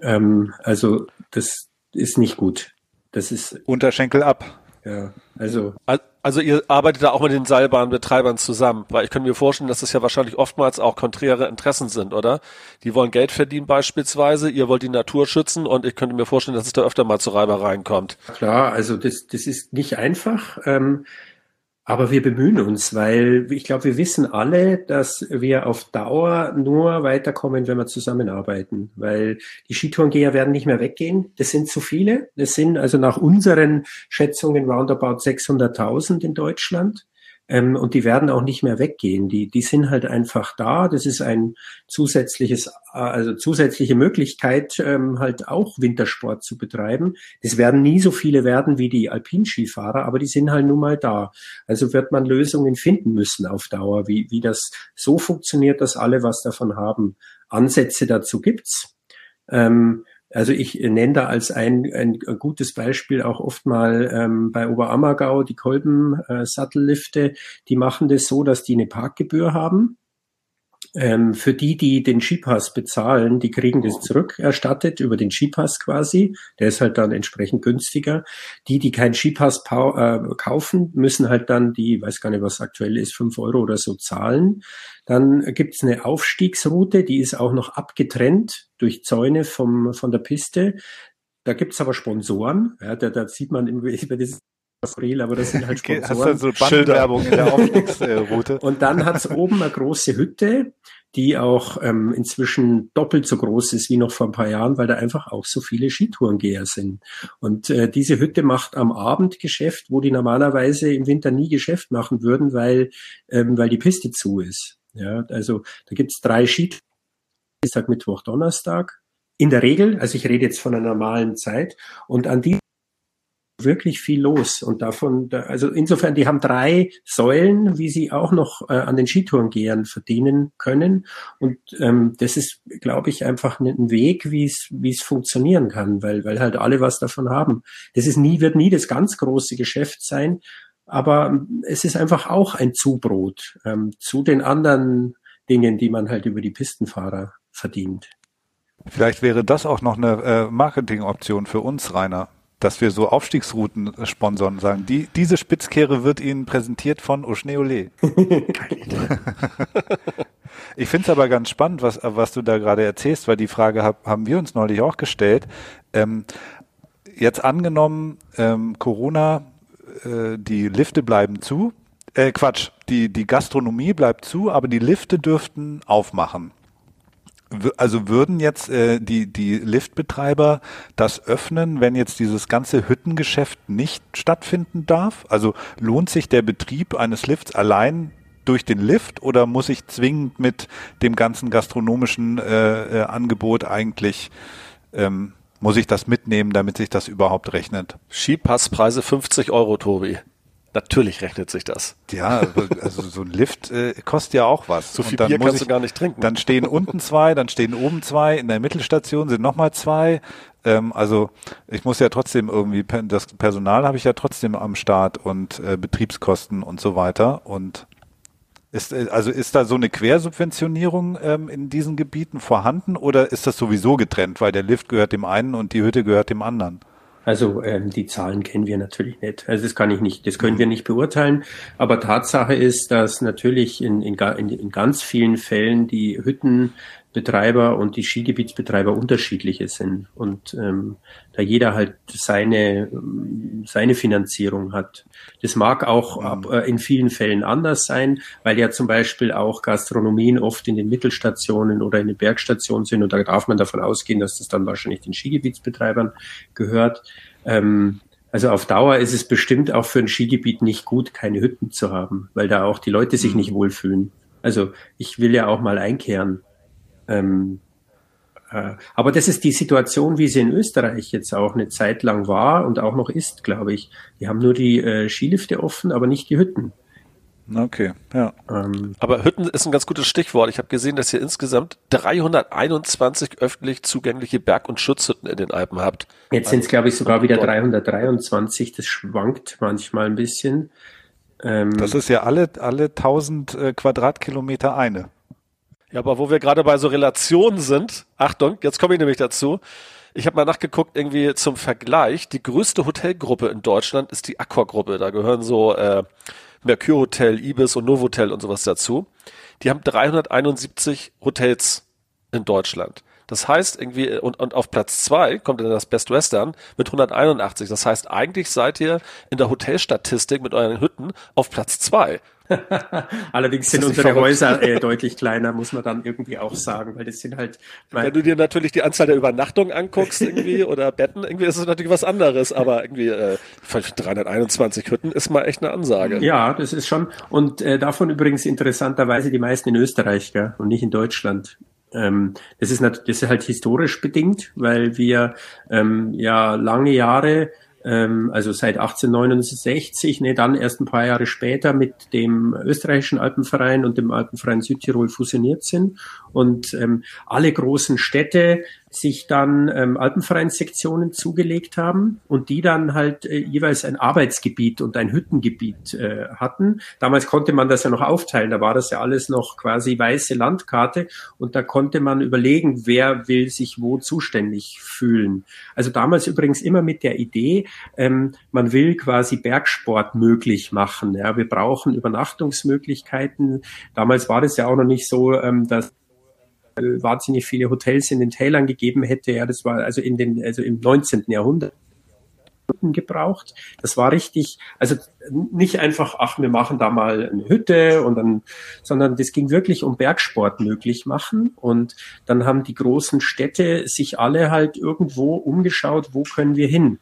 Ähm, also das ist nicht gut. Das ist Unterschenkel ab. Ja, also. Also ihr arbeitet da auch mit den Seilbahnbetreibern zusammen, weil ich könnte mir vorstellen, dass das ja wahrscheinlich oftmals auch konträre Interessen sind, oder? Die wollen Geld verdienen beispielsweise, ihr wollt die Natur schützen und ich könnte mir vorstellen, dass es da öfter mal zu Reibereien kommt. Klar, also das, das ist nicht einfach. Ähm, aber wir bemühen uns, weil ich glaube, wir wissen alle, dass wir auf Dauer nur weiterkommen, wenn wir zusammenarbeiten. Weil die Skitourengeher werden nicht mehr weggehen. Das sind zu viele. Das sind also nach unseren Schätzungen roundabout 600.000 in Deutschland. Ähm, und die werden auch nicht mehr weggehen. Die, die sind halt einfach da. Das ist ein zusätzliches, also zusätzliche Möglichkeit, ähm, halt auch Wintersport zu betreiben. Das werden nie so viele werden wie die Alpinskifahrer, aber die sind halt nun mal da. Also wird man Lösungen finden müssen auf Dauer, wie, wie das so funktioniert, dass alle was davon haben. Ansätze dazu gibt's. Ähm, also ich nenne da als ein, ein gutes Beispiel auch oft mal ähm, bei Oberammergau die Kolben-Sattellifte. Äh, die machen das so, dass die eine Parkgebühr haben. Ähm, für die, die den Skipass bezahlen, die kriegen das zurückerstattet über den Skipass quasi. Der ist halt dann entsprechend günstiger. Die, die keinen Skipass äh, kaufen, müssen halt dann die, weiß gar nicht, was aktuell ist, fünf Euro oder so zahlen. Dann gibt's eine Aufstiegsroute, die ist auch noch abgetrennt durch Zäune vom, von der Piste. Da gibt's aber Sponsoren. Ja, da, da sieht man, über das Real, aber das sind halt Sponsoren. Hast du so in der Aufstiegsroute? Und dann hat's oben eine große Hütte, die auch ähm, inzwischen doppelt so groß ist wie noch vor ein paar Jahren, weil da einfach auch so viele Skitourengeher sind. Und äh, diese Hütte macht am Abend Geschäft, wo die normalerweise im Winter nie Geschäft machen würden, weil, ähm, weil die Piste zu ist. Ja, also da gibt's drei Skitouren, Dienstag, Mittwoch, Donnerstag. In der Regel, also ich rede jetzt von einer normalen Zeit. Und an die wirklich viel los und davon, also insofern, die haben drei Säulen, wie sie auch noch äh, an den Skitourengehern verdienen können und ähm, das ist, glaube ich, einfach ein Weg, wie es wie es funktionieren kann, weil weil halt alle was davon haben. Das ist nie wird nie das ganz große Geschäft sein, aber es ist einfach auch ein Zubrot ähm, zu den anderen Dingen, die man halt über die Pistenfahrer verdient. Vielleicht wäre das auch noch eine äh, Marketingoption für uns, Rainer dass wir so Aufstiegsrouten sponsern sagen, die, diese Spitzkehre wird Ihnen präsentiert von Oschneole. Ich finde es aber ganz spannend, was, was du da gerade erzählst, weil die Frage hab, haben wir uns neulich auch gestellt. Ähm, jetzt angenommen, ähm, Corona, äh, die Lifte bleiben zu. Äh, Quatsch, die, die Gastronomie bleibt zu, aber die Lifte dürften aufmachen. Also würden jetzt äh, die, die Liftbetreiber das öffnen, wenn jetzt dieses ganze Hüttengeschäft nicht stattfinden darf? Also lohnt sich der Betrieb eines Lifts allein durch den Lift oder muss ich zwingend mit dem ganzen gastronomischen äh, äh, Angebot eigentlich, ähm, muss ich das mitnehmen, damit sich das überhaupt rechnet? Skipasspreise 50 Euro, Tobi. Natürlich rechnet sich das. Ja, also so ein Lift äh, kostet ja auch was. So viel Bier kannst ich, du gar nicht trinken. Dann stehen unten zwei, dann stehen oben zwei, in der Mittelstation sind nochmal zwei. Ähm, also ich muss ja trotzdem irgendwie, das Personal habe ich ja trotzdem am Start und äh, Betriebskosten und so weiter. Und ist, äh, also ist da so eine Quersubventionierung ähm, in diesen Gebieten vorhanden oder ist das sowieso getrennt, weil der Lift gehört dem einen und die Hütte gehört dem anderen? Also ähm, die Zahlen kennen wir natürlich nicht. Also das kann ich nicht, das können wir nicht beurteilen. Aber Tatsache ist, dass natürlich in, in, in ganz vielen Fällen die Hüttenbetreiber und die Skigebietsbetreiber unterschiedliche sind und ähm, da jeder halt seine seine Finanzierung hat. Das mag auch ab, mhm. äh, in vielen Fällen anders sein, weil ja zum Beispiel auch Gastronomien oft in den Mittelstationen oder in den Bergstationen sind und da darf man davon ausgehen, dass das dann wahrscheinlich den Skigebietsbetreibern gehört. Ähm, also auf Dauer ist es bestimmt auch für ein Skigebiet nicht gut, keine Hütten zu haben, weil da auch die Leute sich mhm. nicht wohlfühlen. Also ich will ja auch mal einkehren. Ähm, äh, aber das ist die Situation, wie sie in Österreich jetzt auch eine Zeit lang war und auch noch ist, glaube ich. Die haben nur die äh, Skilifte offen, aber nicht die Hütten. Okay, ja. Ähm, aber Hütten ist ein ganz gutes Stichwort. Ich habe gesehen, dass ihr insgesamt 321 öffentlich zugängliche Berg- und Schutzhütten in den Alpen habt. Jetzt sind es, glaube ich, sogar wieder 323. Das schwankt manchmal ein bisschen. Ähm, das ist ja alle, alle 1000 äh, Quadratkilometer eine. Ja, aber wo wir gerade bei so Relationen sind, Achtung, jetzt komme ich nämlich dazu. Ich habe mal nachgeguckt, irgendwie zum Vergleich, die größte Hotelgruppe in Deutschland ist die Accor-Gruppe. Da gehören so äh, Mercure Hotel, Ibis und Novotel und sowas dazu. Die haben 371 Hotels in Deutschland. Das heißt irgendwie, und, und auf Platz zwei kommt dann das Best Western mit 181. Das heißt, eigentlich seid ihr in der Hotelstatistik mit euren Hütten auf Platz zwei. Allerdings sind unsere Häuser äh, deutlich kleiner, muss man dann irgendwie auch sagen, weil das sind halt. Wenn du dir natürlich die Anzahl der Übernachtungen anguckst irgendwie oder Betten, irgendwie ist es natürlich was anderes, aber irgendwie äh, 321 Hütten ist mal echt eine Ansage. Ja, das ist schon. Und äh, davon übrigens interessanterweise die meisten in Österreich gell, und nicht in Deutschland. Ähm, das, ist das ist halt historisch bedingt, weil wir ähm, ja lange Jahre ähm, also seit 1869, ne, dann erst ein paar Jahre später mit dem österreichischen Alpenverein und dem Alpenverein Südtirol fusioniert sind. Und ähm, alle großen Städte sich dann ähm, Alpenvereinssektionen zugelegt haben und die dann halt äh, jeweils ein Arbeitsgebiet und ein Hüttengebiet äh, hatten. Damals konnte man das ja noch aufteilen, da war das ja alles noch quasi weiße Landkarte und da konnte man überlegen, wer will sich wo zuständig fühlen. Also damals übrigens immer mit der Idee, ähm, man will quasi Bergsport möglich machen. Ja, wir brauchen Übernachtungsmöglichkeiten. Damals war das ja auch noch nicht so, ähm, dass wahnsinnig viele Hotels in den Tälern gegeben hätte. Ja, das war also in den, also im 19. Jahrhundert gebraucht. Das war richtig, also nicht einfach, ach, wir machen da mal eine Hütte und dann, sondern das ging wirklich um Bergsport möglich machen. Und dann haben die großen Städte sich alle halt irgendwo umgeschaut, wo können wir hin?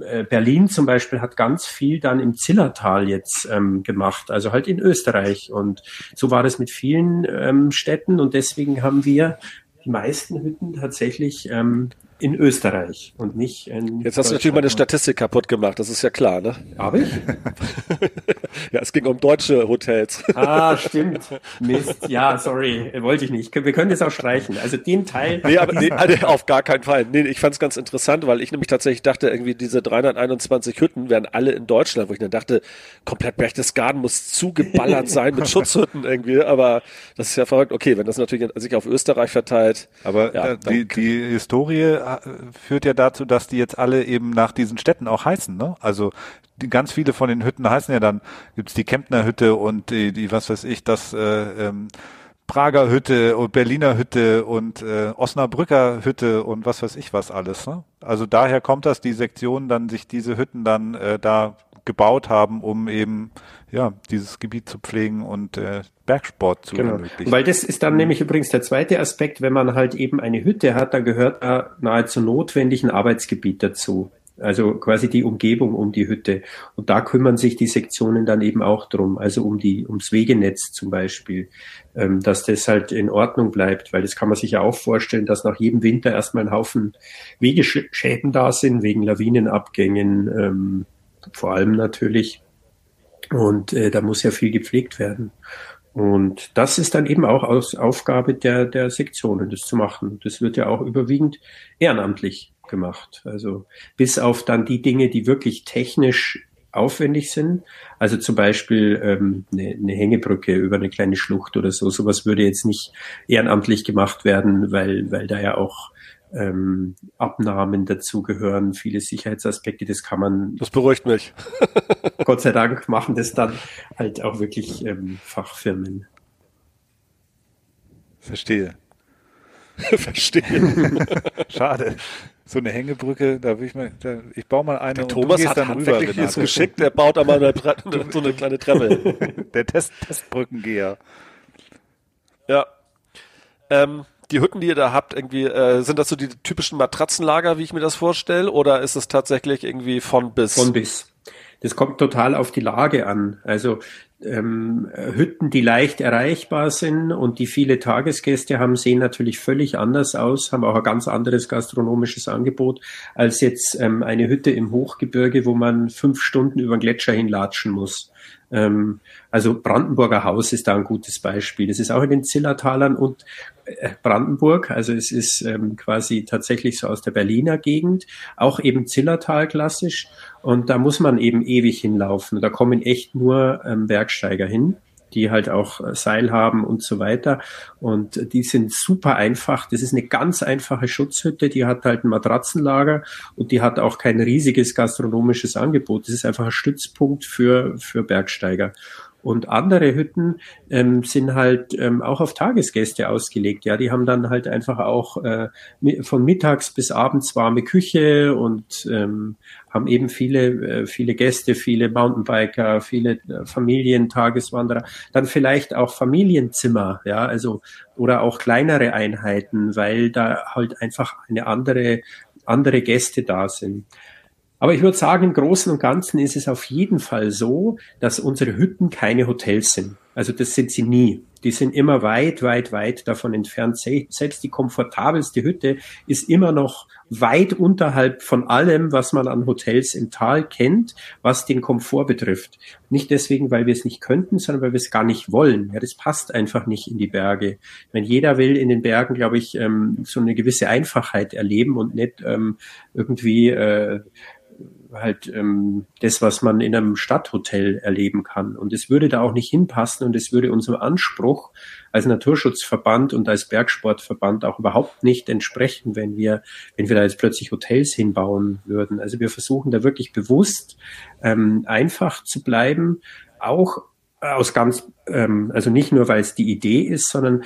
Äh, Berlin zum Beispiel hat ganz viel dann im Zillertal jetzt ähm, gemacht, also halt in Österreich. Und so war das mit vielen ähm, Städten und deswegen haben wir die meisten Hütten tatsächlich ähm, in Österreich und nicht in. Jetzt hast du natürlich meine Statistik kaputt gemacht, das ist ja klar, ne? Habe ich? ja, es ging um deutsche Hotels. ah, stimmt. Mist. Ja, sorry, wollte ich nicht. Wir können das auch streichen. Also den Teil. Nee, aber nee, also auf gar keinen Fall. Nee, ich fand es ganz interessant, weil ich nämlich tatsächlich dachte, irgendwie diese 321 Hütten wären alle in Deutschland, wo ich dann dachte, komplett Berchtesgaden muss zugeballert sein mit Schutzhütten irgendwie, aber das ist ja verrückt. Okay, wenn das natürlich sich auf Österreich verteilt. Aber ja, die, die Historie führt ja dazu, dass die jetzt alle eben nach diesen Städten auch heißen. Ne? Also die, ganz viele von den Hütten heißen ja dann, gibt's die Kempner Hütte und die, die was weiß ich, das äh, ähm, Prager Hütte und Berliner Hütte und äh, Osnabrücker Hütte und was weiß ich was alles. Ne? Also daher kommt das, die Sektionen dann sich diese Hütten dann äh, da gebaut haben, um eben ja dieses Gebiet zu pflegen und äh, Bergsport zu genau. ermöglichen. Weil das ist dann mhm. nämlich übrigens der zweite Aspekt, wenn man halt eben eine Hütte hat, dann gehört da nahezu notwendig ein Arbeitsgebiet dazu also quasi die Umgebung um die Hütte. Und da kümmern sich die Sektionen dann eben auch drum, also um die, ums Wegenetz zum Beispiel, ähm, dass das halt in Ordnung bleibt, weil das kann man sich ja auch vorstellen, dass nach jedem Winter erstmal ein Haufen Wegeschäden da sind, wegen Lawinenabgängen, ähm, vor allem natürlich. Und äh, da muss ja viel gepflegt werden. Und das ist dann eben auch aus Aufgabe der, der Sektionen, das zu machen. Das wird ja auch überwiegend ehrenamtlich gemacht. Also bis auf dann die Dinge, die wirklich technisch aufwendig sind. Also zum Beispiel ähm, eine, eine Hängebrücke über eine kleine Schlucht oder so. Sowas würde jetzt nicht ehrenamtlich gemacht werden, weil, weil da ja auch ähm, Abnahmen dazugehören, viele Sicherheitsaspekte, das kann man. Das beruhigt mich. Gott sei Dank machen das dann halt auch wirklich ähm, Fachfirmen. Verstehe. Verstehe. Schade so eine Hängebrücke, da will ich mal, da, ich baue mal eine. Der und Thomas hat dann rüber. Ist geschickt, der baut aber eine, so eine kleine Treppe. Der Test, Testbrückengeher. Ja. Ähm, die Hütten, die ihr da habt, irgendwie, äh, sind das so die typischen Matratzenlager, wie ich mir das vorstelle, oder ist es tatsächlich irgendwie von bis? Von bis. Das kommt total auf die Lage an. Also ähm, Hütten, die leicht erreichbar sind und die viele Tagesgäste haben, sehen natürlich völlig anders aus, haben auch ein ganz anderes gastronomisches Angebot als jetzt ähm, eine Hütte im Hochgebirge, wo man fünf Stunden über den Gletscher hinlatschen muss. Ähm, also Brandenburger Haus ist da ein gutes Beispiel. Das ist auch in den Zillertalern und äh, Brandenburg, also es ist ähm, quasi tatsächlich so aus der Berliner Gegend, auch eben Zillertal klassisch. Und da muss man eben ewig hinlaufen. Da kommen echt nur ähm, Bergsteiger hin die halt auch äh, Seil haben und so weiter. Und die sind super einfach. Das ist eine ganz einfache Schutzhütte, die hat halt ein Matratzenlager und die hat auch kein riesiges gastronomisches Angebot. Das ist einfach ein Stützpunkt für, für Bergsteiger. Und andere Hütten ähm, sind halt ähm, auch auf Tagesgäste ausgelegt. Ja, die haben dann halt einfach auch äh, von mittags bis abends warme Küche und ähm, haben eben viele, äh, viele Gäste, viele Mountainbiker, viele äh, Familien, Tageswanderer, dann vielleicht auch Familienzimmer, ja, also oder auch kleinere Einheiten, weil da halt einfach eine andere, andere Gäste da sind. Aber ich würde sagen, im Großen und Ganzen ist es auf jeden Fall so, dass unsere Hütten keine Hotels sind. Also das sind sie nie. Die sind immer weit, weit, weit davon entfernt. Selbst die komfortabelste Hütte ist immer noch weit unterhalb von allem, was man an Hotels im Tal kennt, was den Komfort betrifft. Nicht deswegen, weil wir es nicht könnten, sondern weil wir es gar nicht wollen. Ja, das passt einfach nicht in die Berge. Wenn jeder will in den Bergen, glaube ich, ähm, so eine gewisse Einfachheit erleben und nicht ähm, irgendwie äh, halt ähm, das, was man in einem Stadthotel erleben kann. Und es würde da auch nicht hinpassen und es würde unserem Anspruch als Naturschutzverband und als Bergsportverband auch überhaupt nicht entsprechen, wenn wir, wenn wir da jetzt plötzlich Hotels hinbauen würden. Also wir versuchen da wirklich bewusst ähm, einfach zu bleiben, auch aus ganz, ähm, also nicht nur, weil es die Idee ist, sondern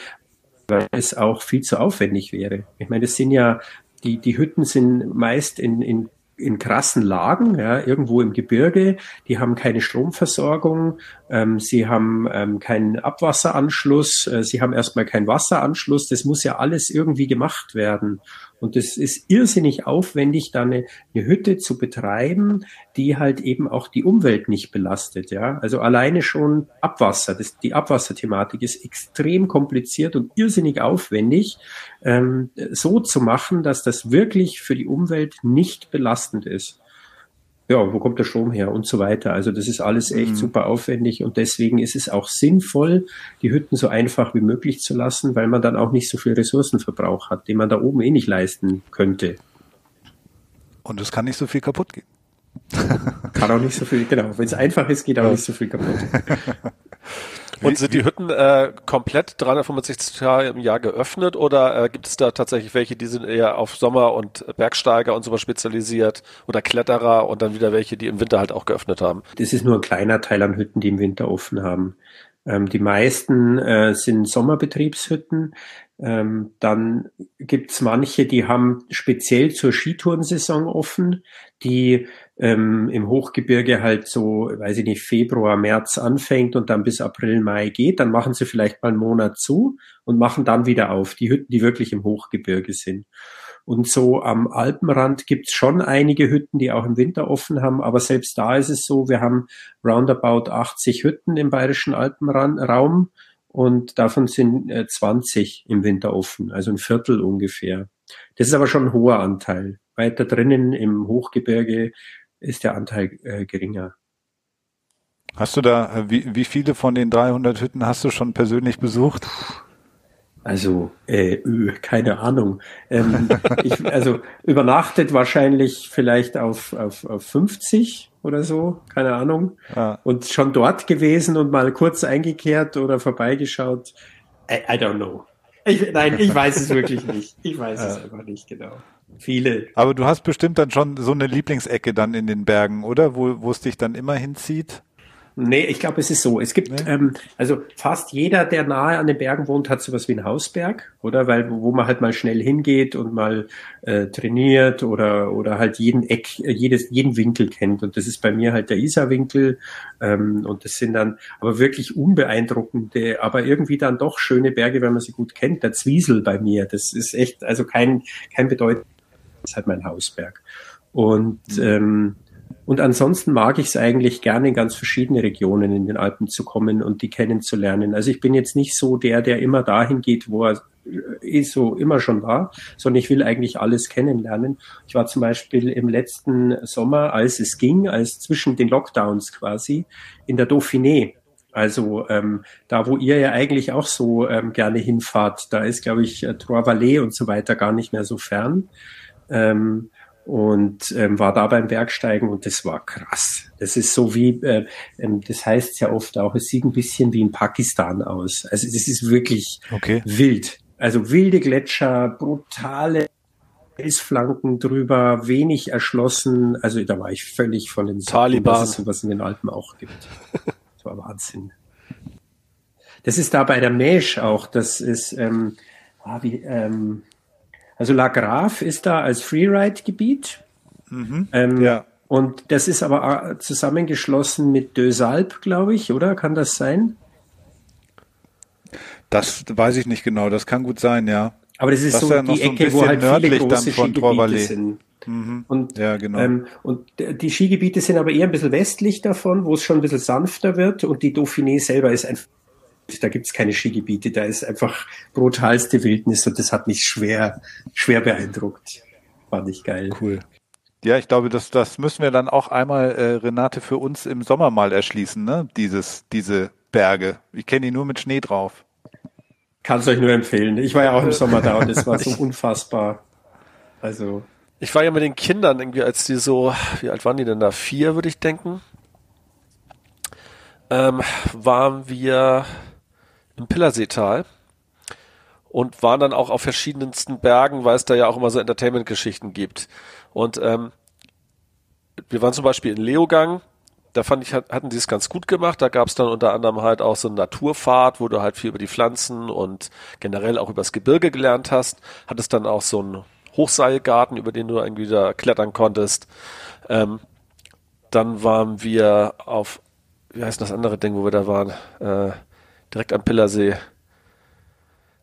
weil es auch viel zu aufwendig wäre. Ich meine, das sind ja die, die Hütten sind meist in, in in krassen Lagen, ja, irgendwo im Gebirge. Die haben keine Stromversorgung, ähm, sie haben ähm, keinen Abwasseranschluss, äh, sie haben erstmal keinen Wasseranschluss. Das muss ja alles irgendwie gemacht werden. Und es ist irrsinnig aufwendig, da eine, eine Hütte zu betreiben, die halt eben auch die Umwelt nicht belastet. Ja, also alleine schon Abwasser. Das, die Abwasserthematik ist extrem kompliziert und irrsinnig aufwendig, ähm, so zu machen, dass das wirklich für die Umwelt nicht belastend ist ja, wo kommt der Strom her und so weiter. Also das ist alles echt mhm. super aufwendig und deswegen ist es auch sinnvoll, die Hütten so einfach wie möglich zu lassen, weil man dann auch nicht so viel Ressourcenverbrauch hat, den man da oben eh nicht leisten könnte. Und es kann nicht so viel kaputt gehen. kann auch nicht so viel, genau. Wenn es einfach ist, geht auch nicht so viel kaputt. Und sind die Hütten äh, komplett 365 Tage im Jahr geöffnet oder äh, gibt es da tatsächlich welche, die sind eher auf Sommer- und Bergsteiger und sowas spezialisiert oder Kletterer und dann wieder welche, die im Winter halt auch geöffnet haben? Das ist nur ein kleiner Teil an Hütten, die im Winter offen haben. Ähm, die meisten äh, sind Sommerbetriebshütten. Ähm, dann gibt's manche, die haben speziell zur Skitourensaison offen, die ähm, im Hochgebirge halt so, weiß ich nicht, Februar, März anfängt und dann bis April, Mai geht. Dann machen sie vielleicht mal einen Monat zu und machen dann wieder auf, die Hütten, die wirklich im Hochgebirge sind. Und so am Alpenrand gibt's schon einige Hütten, die auch im Winter offen haben, aber selbst da ist es so, wir haben roundabout 80 Hütten im bayerischen Alpenraum und davon sind äh, 20 im Winter offen, also ein Viertel ungefähr. Das ist aber schon ein hoher Anteil. Weiter drinnen im Hochgebirge ist der Anteil äh, geringer. Hast du da, äh, wie, wie viele von den 300 Hütten hast du schon persönlich besucht? Also, äh, keine Ahnung. Ähm, ich, also übernachtet wahrscheinlich vielleicht auf, auf, auf 50 oder so, keine Ahnung. Ah. Und schon dort gewesen und mal kurz eingekehrt oder vorbeigeschaut. I, I don't know. Ich, nein, ich weiß es wirklich nicht. Ich weiß ja. es einfach nicht genau. Viele. Aber du hast bestimmt dann schon so eine Lieblingsecke dann in den Bergen, oder? Wo, wo es dich dann immer hinzieht? Nee, ich glaube, es ist so. Es gibt, nee. ähm, also fast jeder, der nahe an den Bergen wohnt, hat sowas wie einen Hausberg, oder? Weil, wo man halt mal schnell hingeht und mal äh, trainiert oder, oder halt jeden Eck, äh, jedes, jeden Winkel kennt. Und das ist bei mir halt der Isarwinkel. Ähm, und das sind dann aber wirklich unbeeindruckende, aber irgendwie dann doch schöne Berge, wenn man sie gut kennt. Der Zwiesel bei mir, das ist echt, also kein, kein Bedeutend, das ist halt mein Hausberg. Und mhm. ähm, und ansonsten mag ich es eigentlich gerne in ganz verschiedene Regionen in den Alpen zu kommen und die kennenzulernen. Also ich bin jetzt nicht so der, der immer dahin geht, wo er eh so immer schon war, sondern ich will eigentlich alles kennenlernen. Ich war zum Beispiel im letzten Sommer, als es ging, als zwischen den Lockdowns quasi, in der Dauphiné. Also ähm, da, wo ihr ja eigentlich auch so ähm, gerne hinfahrt, da ist, glaube ich, Trois-Vallées und so weiter gar nicht mehr so fern. Ähm, und ähm, war da beim Bergsteigen und das war krass. Das ist so wie, äh, ähm, das heißt ja oft auch, es sieht ein bisschen wie in Pakistan aus. Also das ist wirklich okay. wild. Also wilde Gletscher, brutale Felsflanken drüber, wenig erschlossen. Also da war ich völlig von den Taliban, es sowas in den Alpen auch gibt. Das war Wahnsinn. Das ist da bei der Mesh auch. Das ist ähm, ah, wie, ähm, also La Grave ist da als Freeride-Gebiet. Mhm, ähm, ja. Und das ist aber äh, zusammengeschlossen mit Alpes, glaube ich, oder? Kann das sein? Das weiß ich nicht genau. Das kann gut sein, ja. Aber das ist das so ja die Ecke, so wo halt viele große Skigebiete sind. Mhm. Und, ja, genau. Ähm, und die Skigebiete sind aber eher ein bisschen westlich davon, wo es schon ein bisschen sanfter wird. Und die Dauphiné selber ist einfach da gibt's keine Skigebiete, da ist einfach brutalste Wildnis und das hat mich schwer, schwer beeindruckt. Fand ich geil. Cool. Ja, ich glaube, das, das müssen wir dann auch einmal, äh, Renate, für uns im Sommer mal erschließen, ne? Dieses, diese Berge. Ich kenne die nur mit Schnee drauf. Kann es euch nur empfehlen. Ich war ja auch im Sommer da und es war so unfassbar. Also. Ich war ja mit den Kindern irgendwie, als die so, wie alt waren die denn da? Vier, würde ich denken. Ähm, waren wir im Pillerseetal und waren dann auch auf verschiedensten Bergen, weil es da ja auch immer so Entertainment-Geschichten gibt. Und ähm, wir waren zum Beispiel in Leogang, da fand ich, hatten die es ganz gut gemacht. Da gab es dann unter anderem halt auch so eine Naturfahrt, wo du halt viel über die Pflanzen und generell auch übers Gebirge gelernt hast. Hattest dann auch so einen Hochseilgarten, über den du irgendwie da klettern konntest. Ähm, dann waren wir auf, wie heißt das andere Ding, wo wir da waren? Äh, direkt am Pillersee.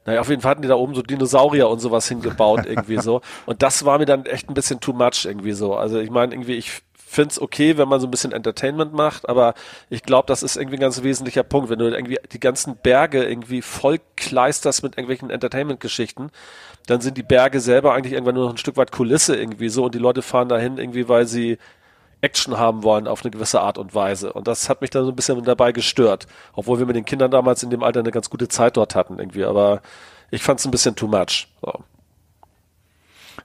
Naja, auf jeden Fall hatten die da oben so Dinosaurier und sowas hingebaut, irgendwie so. Und das war mir dann echt ein bisschen too much, irgendwie so. Also ich meine, irgendwie, ich find's okay, wenn man so ein bisschen Entertainment macht, aber ich glaube, das ist irgendwie ein ganz wesentlicher Punkt. Wenn du irgendwie die ganzen Berge irgendwie voll kleisterst mit irgendwelchen Entertainment-Geschichten, dann sind die Berge selber eigentlich irgendwann nur noch ein Stück weit Kulisse irgendwie so und die Leute fahren dahin irgendwie, weil sie Action haben wollen auf eine gewisse Art und Weise. Und das hat mich dann so ein bisschen dabei gestört. Obwohl wir mit den Kindern damals in dem Alter eine ganz gute Zeit dort hatten irgendwie. Aber ich fand es ein bisschen too much. So.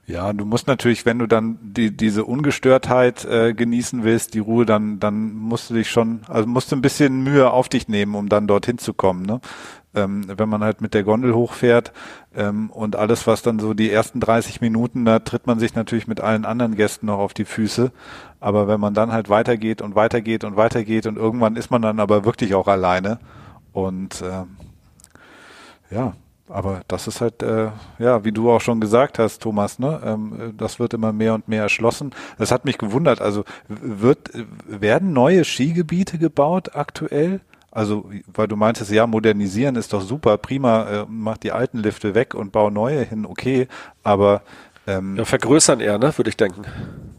Ja, du musst natürlich, wenn du dann die, diese Ungestörtheit äh, genießen willst, die Ruhe, dann, dann musst du dich schon, also musst du ein bisschen Mühe auf dich nehmen, um dann dorthin zu kommen. Ne? ähm, wenn man halt mit der Gondel hochfährt ähm, und alles, was dann so die ersten 30 Minuten, da tritt man sich natürlich mit allen anderen Gästen noch auf die Füße. Aber wenn man dann halt weitergeht und weitergeht und weitergeht und irgendwann ist man dann aber wirklich auch alleine Und ähm, ja, aber das ist halt, äh, ja, wie du auch schon gesagt hast, Thomas, ne, ähm, das wird immer mehr und mehr erschlossen. Das hat mich gewundert. Also wird, werden neue Skigebiete gebaut aktuell? Also, weil du meintest, ja, modernisieren ist doch super, prima, äh, mach die alten Lifte weg und bau neue hin, okay, aber ähm, ja, vergrößern eher, ne, würde ich denken.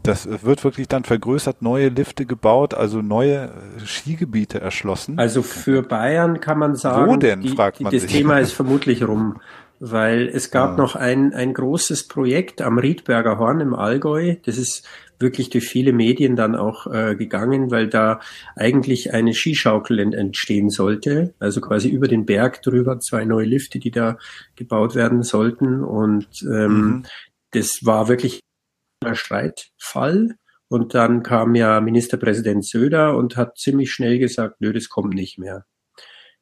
Das wird wirklich dann vergrößert, neue Lifte gebaut, also neue äh, Skigebiete erschlossen. Also für Bayern kann man sagen, Wo denn, die, fragt man das sich. Thema ist vermutlich rum, weil es gab ja. noch ein, ein großes Projekt am Riedberger Horn im Allgäu. Das ist wirklich durch viele Medien dann auch äh, gegangen, weil da eigentlich eine Skischaukel entstehen sollte. Also quasi über den Berg drüber zwei neue Lifte, die da gebaut werden sollten. Und ähm, mhm. Das war wirklich ein Streitfall. Und dann kam ja Ministerpräsident Söder und hat ziemlich schnell gesagt, nö, das kommt nicht mehr.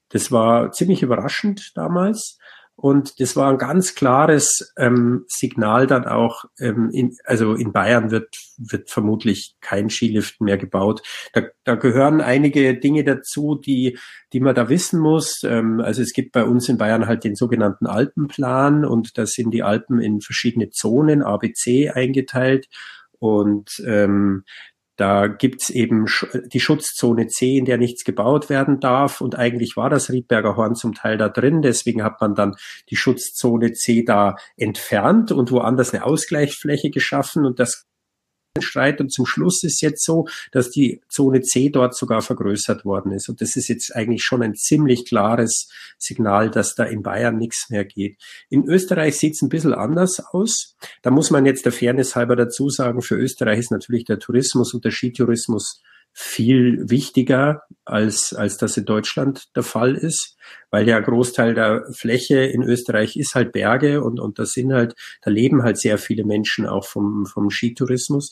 Das war ziemlich überraschend damals. Und das war ein ganz klares ähm, Signal dann auch, ähm, in, also in Bayern wird, wird vermutlich kein Skilift mehr gebaut. Da, da gehören einige Dinge dazu, die, die man da wissen muss. Ähm, also es gibt bei uns in Bayern halt den sogenannten Alpenplan und da sind die Alpen in verschiedene Zonen, ABC, eingeteilt. Und ähm, da gibt's eben die Schutzzone C, in der nichts gebaut werden darf. Und eigentlich war das Riedberger Horn zum Teil da drin. Deswegen hat man dann die Schutzzone C da entfernt und woanders eine Ausgleichsfläche geschaffen. Und das Streit und zum Schluss ist jetzt so, dass die Zone C dort sogar vergrößert worden ist. Und das ist jetzt eigentlich schon ein ziemlich klares Signal, dass da in Bayern nichts mehr geht. In Österreich sieht es ein bisschen anders aus. Da muss man jetzt der Fairness halber dazu sagen, für Österreich ist natürlich der Tourismus und der Skitourismus viel wichtiger, als, als das in Deutschland der Fall ist, weil ja Großteil der Fläche in Österreich ist halt Berge und, und da sind halt, da leben halt sehr viele Menschen auch vom, vom Skitourismus.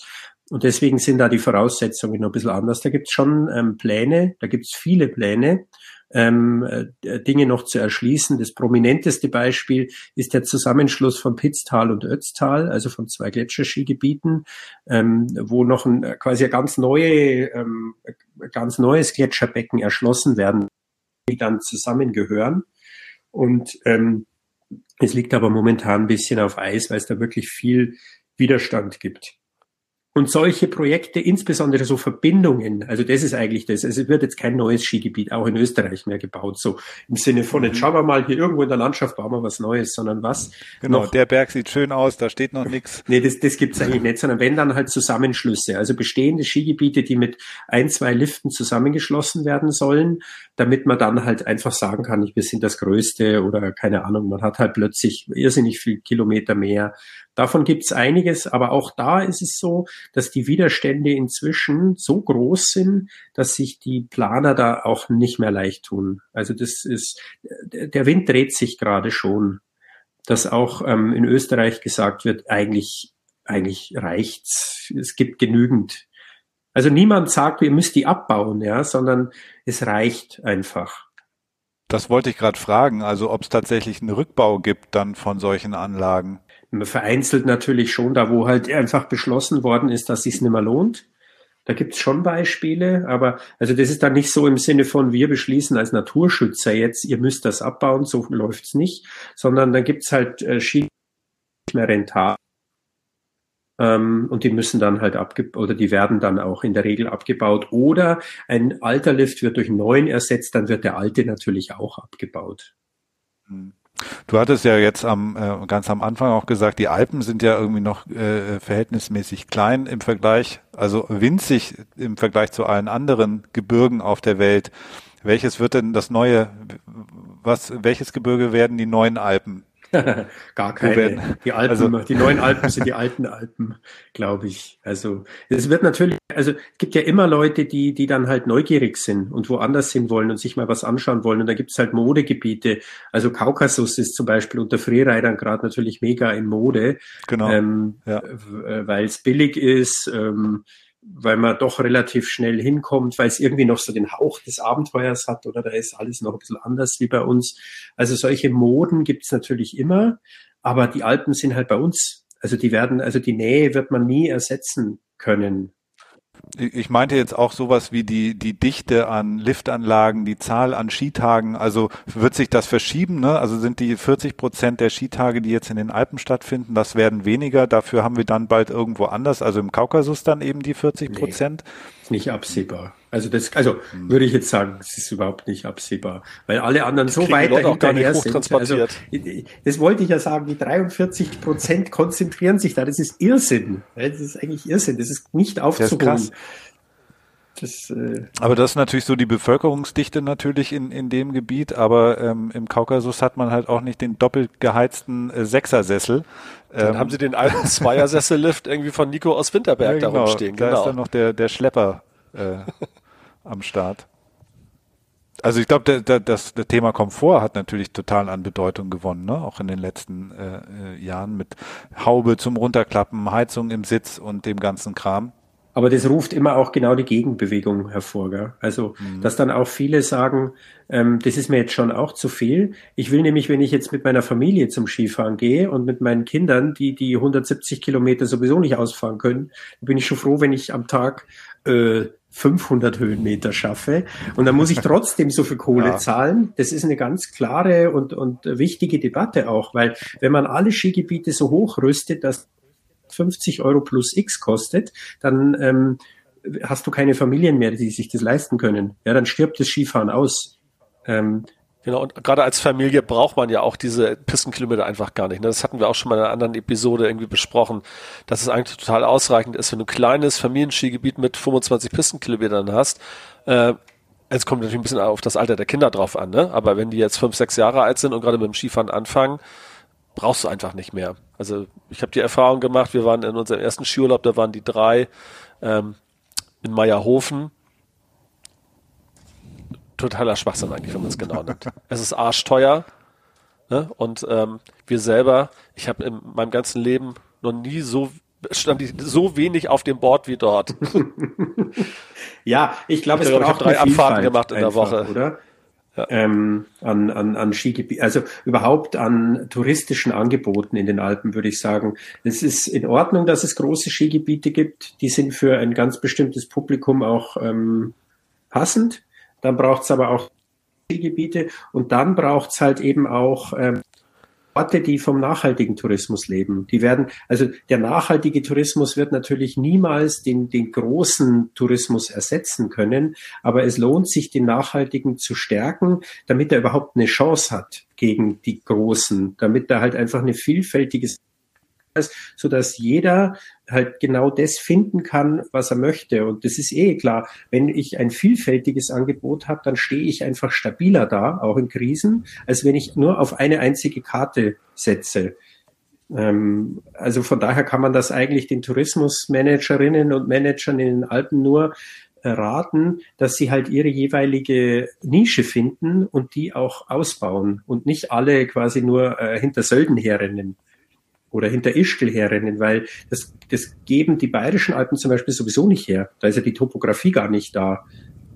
Und deswegen sind da die Voraussetzungen noch ein bisschen anders. Da gibt es schon ähm, Pläne, da gibt es viele Pläne, ähm, äh, Dinge noch zu erschließen. Das prominenteste Beispiel ist der Zusammenschluss von Pitztal und Ötztal, also von zwei Gletscherskigebieten, ähm, wo noch ein quasi ein ganz neue, ähm, ganz neues Gletscherbecken erschlossen werden, die dann zusammengehören. Und ähm, es liegt aber momentan ein bisschen auf Eis, weil es da wirklich viel Widerstand gibt. Und solche Projekte, insbesondere so Verbindungen, also das ist eigentlich das. Also es wird jetzt kein neues Skigebiet auch in Österreich mehr gebaut, so im Sinne von, jetzt mhm. schauen wir mal hier irgendwo in der Landschaft bauen wir was Neues, sondern was. Genau, noch, der Berg sieht schön aus, da steht noch nichts. Nee, das, das gibt's eigentlich nicht, sondern wenn dann halt Zusammenschlüsse, also bestehende Skigebiete, die mit ein, zwei Liften zusammengeschlossen werden sollen, damit man dann halt einfach sagen kann, wir sind das Größte oder keine Ahnung, man hat halt plötzlich irrsinnig viel Kilometer mehr Davon gibt es einiges, aber auch da ist es so, dass die Widerstände inzwischen so groß sind, dass sich die Planer da auch nicht mehr leicht tun. Also das ist, der Wind dreht sich gerade schon, dass auch ähm, in Österreich gesagt wird, eigentlich, eigentlich reicht's. Es gibt genügend. Also niemand sagt, ihr müsst die abbauen, ja, sondern es reicht einfach. Das wollte ich gerade fragen, also ob es tatsächlich einen Rückbau gibt dann von solchen Anlagen vereinzelt natürlich schon da, wo halt einfach beschlossen worden ist, dass es nicht mehr lohnt. Da gibt's schon Beispiele, aber also das ist dann nicht so im Sinne von, wir beschließen als Naturschützer jetzt, ihr müsst das abbauen, so läuft's nicht, sondern da gibt's halt äh, Ski nicht mehr rentabel. Ähm, und die müssen dann halt abgebaut, oder die werden dann auch in der Regel abgebaut. Oder ein alter Lift wird durch einen neuen ersetzt, dann wird der alte natürlich auch abgebaut. Hm. Du hattest ja jetzt am äh, ganz am Anfang auch gesagt, die Alpen sind ja irgendwie noch äh, verhältnismäßig klein im Vergleich, also winzig im Vergleich zu allen anderen Gebirgen auf der Welt. Welches wird denn das neue, was, welches Gebirge werden die neuen Alpen? Gar keine. Die Alpen, also, die neuen Alpen sind die alten Alpen, glaube ich. Also es wird natürlich, also es gibt ja immer Leute, die, die dann halt neugierig sind und woanders hin wollen und sich mal was anschauen wollen. Und da gibt es halt Modegebiete. Also Kaukasus ist zum Beispiel unter Freeridern gerade natürlich mega in Mode. Genau. Ähm, ja. Weil es billig ist. Ähm, weil man doch relativ schnell hinkommt, weil es irgendwie noch so den Hauch des Abenteuers hat oder da ist alles noch ein bisschen anders wie bei uns. Also solche Moden gibt's natürlich immer, aber die Alpen sind halt bei uns. Also die werden, also die Nähe wird man nie ersetzen können. Ich meinte jetzt auch sowas wie die, die Dichte an Liftanlagen, die Zahl an Skitagen. Also wird sich das verschieben? Ne? Also sind die 40 Prozent der Skitage, die jetzt in den Alpen stattfinden, das werden weniger. Dafür haben wir dann bald irgendwo anders, also im Kaukasus dann eben die 40 Prozent. Nee, nicht absehbar. Also das, also hm. würde ich jetzt sagen, es ist überhaupt nicht absehbar, weil alle anderen so weit dahinterher sind. Also, das wollte ich ja sagen, die 43 Prozent konzentrieren sich da. Das ist Irrsinn. Das ist eigentlich Irrsinn. Das ist nicht aufzuholen. Das, äh aber das ist natürlich so die Bevölkerungsdichte natürlich in, in dem Gebiet, aber ähm, im Kaukasus hat man halt auch nicht den doppelt geheizten äh, Sechsersessel. Dann ähm, haben sie den alten Zweiersessellift irgendwie von Nico aus Winterberg ja, genau, da rumstehen. Genau. Da ist dann noch der, der Schlepper äh, am Start. Also ich glaube, das, das Thema Komfort hat natürlich total an Bedeutung gewonnen, ne? auch in den letzten äh, äh, Jahren mit Haube zum Runterklappen, Heizung im Sitz und dem ganzen Kram. Aber das ruft immer auch genau die Gegenbewegung hervor. Gell? Also, mhm. dass dann auch viele sagen, ähm, das ist mir jetzt schon auch zu viel. Ich will nämlich, wenn ich jetzt mit meiner Familie zum Skifahren gehe und mit meinen Kindern, die die 170 Kilometer sowieso nicht ausfahren können, bin ich schon froh, wenn ich am Tag äh, 500 Höhenmeter schaffe. Und dann muss ich trotzdem so viel Kohle ja. zahlen. Das ist eine ganz klare und, und wichtige Debatte auch, weil wenn man alle Skigebiete so hochrüstet, dass 50 Euro plus X kostet, dann ähm, hast du keine Familien mehr, die sich das leisten können. Ja, dann stirbt das Skifahren aus. Ähm, Genau, und gerade als Familie braucht man ja auch diese Pistenkilometer einfach gar nicht. Ne? Das hatten wir auch schon mal in einer anderen Episode irgendwie besprochen, dass es eigentlich total ausreichend ist, wenn du ein kleines Familienskigebiet mit 25 Pistenkilometern hast. Äh, es kommt natürlich ein bisschen auf das Alter der Kinder drauf an, ne? aber wenn die jetzt fünf, sechs Jahre alt sind und gerade mit dem Skifahren anfangen, brauchst du einfach nicht mehr. Also ich habe die Erfahrung gemacht, wir waren in unserem ersten Skiurlaub, da waren die drei ähm, in Meierhofen. Totaler Schwachsinn eigentlich, wenn man es genau nimmt. es ist arschteuer. Ne? Und ähm, wir selber, ich habe in meinem ganzen Leben noch nie so stand ich so wenig auf dem Board wie dort. ja, ich glaube, es braucht drei Abfahrten gemacht in einfach, der Woche, oder? Ähm, an, an, an Skigebiet, also überhaupt an touristischen Angeboten in den Alpen, würde ich sagen. Es ist in Ordnung, dass es große Skigebiete gibt. Die sind für ein ganz bestimmtes Publikum auch ähm, passend. Dann braucht es aber auch Skigebiete und dann braucht es halt eben auch ähm, Orte, die vom nachhaltigen Tourismus leben. Die werden, also der nachhaltige Tourismus wird natürlich niemals den, den großen Tourismus ersetzen können, aber es lohnt sich, den nachhaltigen zu stärken, damit er überhaupt eine Chance hat gegen die großen, damit er halt einfach eine vielfältige so dass jeder halt genau das finden kann, was er möchte. Und das ist eh klar. Wenn ich ein vielfältiges Angebot habe, dann stehe ich einfach stabiler da, auch in Krisen, als wenn ich nur auf eine einzige Karte setze. Ähm, also von daher kann man das eigentlich den Tourismusmanagerinnen und Managern in den Alpen nur raten, dass sie halt ihre jeweilige Nische finden und die auch ausbauen und nicht alle quasi nur äh, hinter Sölden herrennen oder hinter Ischgl herrennen, weil das, das geben die bayerischen Alpen zum Beispiel sowieso nicht her. Da ist ja die Topografie gar nicht da.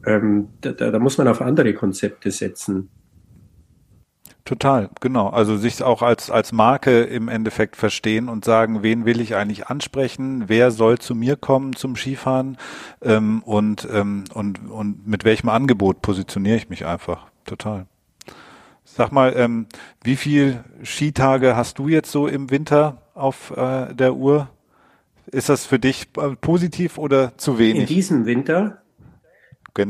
Ähm, da, da, da muss man auf andere Konzepte setzen. Total, genau. Also sich auch als, als Marke im Endeffekt verstehen und sagen, wen will ich eigentlich ansprechen, wer soll zu mir kommen zum Skifahren ähm, und, ähm, und, und mit welchem Angebot positioniere ich mich einfach. Total. Sag mal, ähm, wie viel Skitage hast du jetzt so im Winter auf äh, der Uhr? Ist das für dich äh, positiv oder zu wenig? In diesem Winter?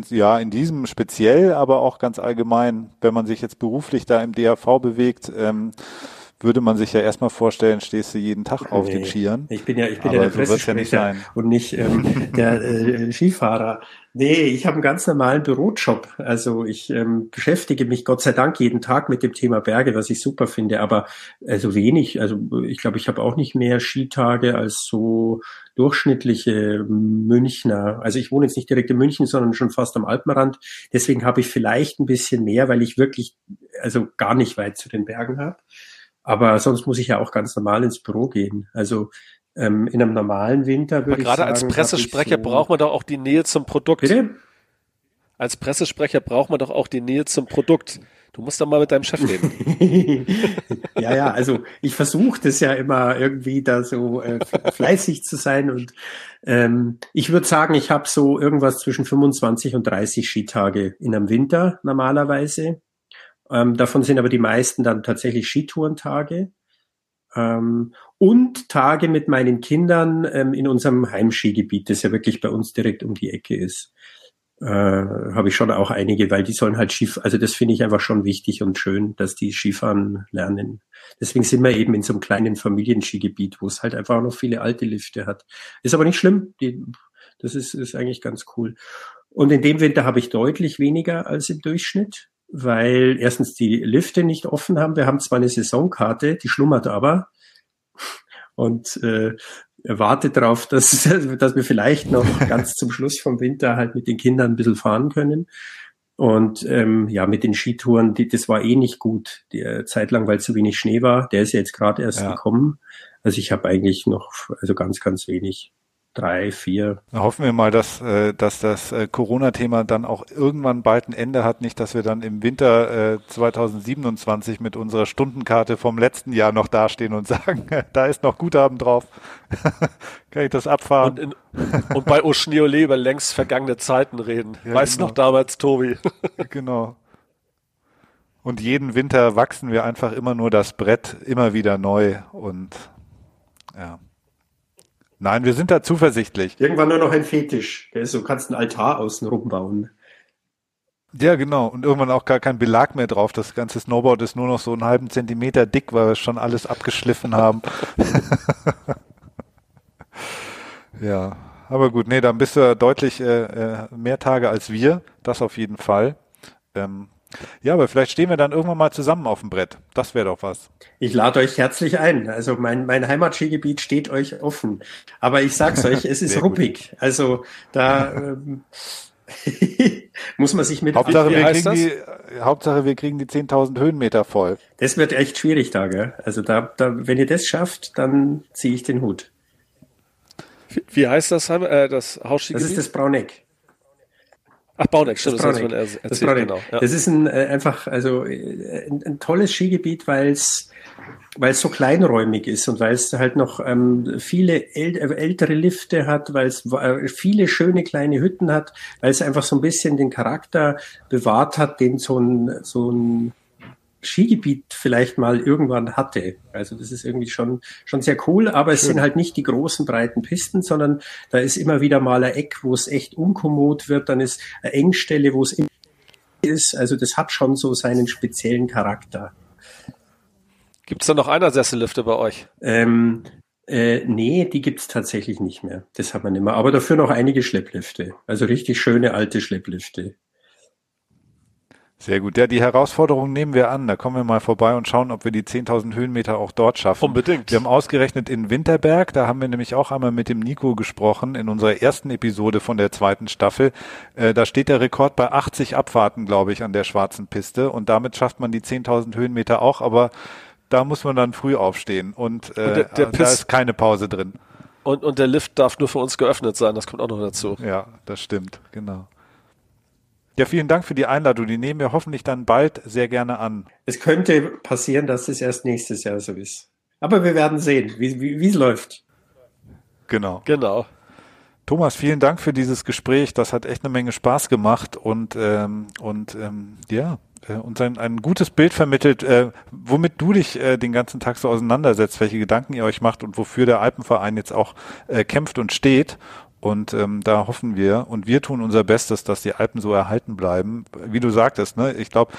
Ja, in diesem speziell, aber auch ganz allgemein, wenn man sich jetzt beruflich da im DAV bewegt. Ähm, würde man sich ja erstmal vorstellen, stehst du jeden Tag auf nee, den Skiern. Ich bin ja, ich bin ja der so Pressesprecher ja und nicht ähm, der äh, Skifahrer. Nee, ich habe einen ganz normalen Bürojob. Also ich ähm, beschäftige mich Gott sei Dank jeden Tag mit dem Thema Berge, was ich super finde, aber also wenig. Also ich glaube, ich habe auch nicht mehr Skitage als so durchschnittliche Münchner. Also ich wohne jetzt nicht direkt in München, sondern schon fast am Alpenrand. Deswegen habe ich vielleicht ein bisschen mehr, weil ich wirklich also gar nicht weit zu den Bergen habe. Aber sonst muss ich ja auch ganz normal ins Büro gehen. Also ähm, in einem normalen Winter würde ich gerade sagen. Gerade als Pressesprecher so braucht man doch auch die Nähe zum Produkt. Bitte? Als Pressesprecher braucht man doch auch die Nähe zum Produkt. Du musst doch mal mit deinem Chef reden. ja, ja, also ich versuche das ja immer irgendwie da so äh, fleißig zu sein und ähm, ich würde sagen, ich habe so irgendwas zwischen 25 und 30 Skitage in einem Winter normalerweise. Ähm, davon sind aber die meisten dann tatsächlich Skitourentage. Ähm, und Tage mit meinen Kindern ähm, in unserem Heimskigebiet, das ja wirklich bei uns direkt um die Ecke ist äh, habe ich schon auch einige, weil die sollen halt Skif, also das finde ich einfach schon wichtig und schön, dass die Skifahren lernen. Deswegen sind wir eben in so einem kleinen Familienskigebiet, wo es halt einfach noch viele alte Lifte hat. Ist aber nicht schlimm, die, das ist, ist eigentlich ganz cool. Und in dem Winter habe ich deutlich weniger als im Durchschnitt, weil erstens die Lifte nicht offen haben. Wir haben zwar eine Saisonkarte, die schlummert aber. Und äh, warte darauf, dass, dass wir vielleicht noch ganz zum Schluss vom Winter halt mit den Kindern ein bisschen fahren können. Und ähm, ja, mit den Skitouren, die, das war eh nicht gut, die äh, Zeit lang, weil zu wenig Schnee war. Der ist ja jetzt gerade erst ja. gekommen. Also ich habe eigentlich noch also ganz, ganz wenig drei, vier. Hoffen wir mal, dass, äh, dass das äh, Corona-Thema dann auch irgendwann bald ein Ende hat, nicht, dass wir dann im Winter äh, 2027 mit unserer Stundenkarte vom letzten Jahr noch dastehen und sagen, da ist noch Guthaben drauf. Kann ich das abfahren? Und, in, und bei Oschniole über längst vergangene Zeiten reden. Ja, weißt genau. noch damals, Tobi? genau. Und jeden Winter wachsen wir einfach immer nur das Brett immer wieder neu und ja. Nein, wir sind da zuversichtlich. Irgendwann nur noch ein Fetisch. Du kannst einen Altar außenrum bauen. Ja, genau. Und irgendwann auch gar kein Belag mehr drauf. Das ganze Snowboard ist nur noch so einen halben Zentimeter dick, weil wir schon alles abgeschliffen haben. ja, aber gut, nee, dann bist du deutlich äh, äh, mehr Tage als wir. Das auf jeden Fall. Ähm, ja, aber vielleicht stehen wir dann irgendwann mal zusammen auf dem Brett. Das wäre doch was. Ich lade euch herzlich ein. Also mein, mein Heimatskigebiet steht euch offen. Aber ich sag's euch, es ist ruppig. Gut. Also da ähm, muss man sich mit. Hauptsache, wir kriegen, die, Hauptsache wir kriegen die 10.000 Höhenmeter voll. Das wird echt schwierig da, gell? Also da, da, wenn ihr das schafft, dann ziehe ich den Hut. Wie heißt das, äh, das Hausskigebiet? Das ist das Brauneck. Ach, Bauneck, stimmt, das, das, Brauneck. das, erzählt, das, genau, ja. das ist ein äh, einfach also äh, ein, ein tolles Skigebiet, weil es weil es so kleinräumig ist und weil es halt noch ähm, viele äl äh, ältere Lifte hat, weil es viele schöne kleine Hütten hat, weil es einfach so ein bisschen den Charakter bewahrt hat, den so ein so ein Skigebiet vielleicht mal irgendwann hatte. Also das ist irgendwie schon, schon sehr cool, aber es Schön. sind halt nicht die großen breiten Pisten, sondern da ist immer wieder mal ein Eck, wo es echt unkommod wird, dann ist eine Engstelle, wo es ist. Also das hat schon so seinen speziellen Charakter. Gibt es da noch einer Sessellifte bei euch? Ähm, äh, nee, die gibt's tatsächlich nicht mehr. Das hat man immer. Aber dafür noch einige Schlepplifte. Also richtig schöne alte Schlepplifte. Sehr gut. Ja, die Herausforderung nehmen wir an. Da kommen wir mal vorbei und schauen, ob wir die 10.000 Höhenmeter auch dort schaffen. Unbedingt. Wir haben ausgerechnet in Winterberg, da haben wir nämlich auch einmal mit dem Nico gesprochen in unserer ersten Episode von der zweiten Staffel. Äh, da steht der Rekord bei 80 Abfahrten, glaube ich, an der schwarzen Piste und damit schafft man die 10.000 Höhenmeter auch, aber da muss man dann früh aufstehen und, äh, und der, der da ist keine Pause drin. Und, und der Lift darf nur für uns geöffnet sein, das kommt auch noch dazu. Ja, das stimmt, genau. Ja, vielen Dank für die Einladung. Die nehmen wir hoffentlich dann bald sehr gerne an. Es könnte passieren, dass es erst nächstes Jahr so ist. Aber wir werden sehen, wie, wie, wie es läuft. Genau. Genau. Thomas, vielen Dank für dieses Gespräch. Das hat echt eine Menge Spaß gemacht und, ähm, und ähm, ja, äh, uns ein, ein gutes Bild vermittelt, äh, womit du dich äh, den ganzen Tag so auseinandersetzt, welche Gedanken ihr euch macht und wofür der Alpenverein jetzt auch äh, kämpft und steht. Und ähm, da hoffen wir und wir tun unser Bestes, dass die Alpen so erhalten bleiben. Wie du sagtest, ne? ich glaube,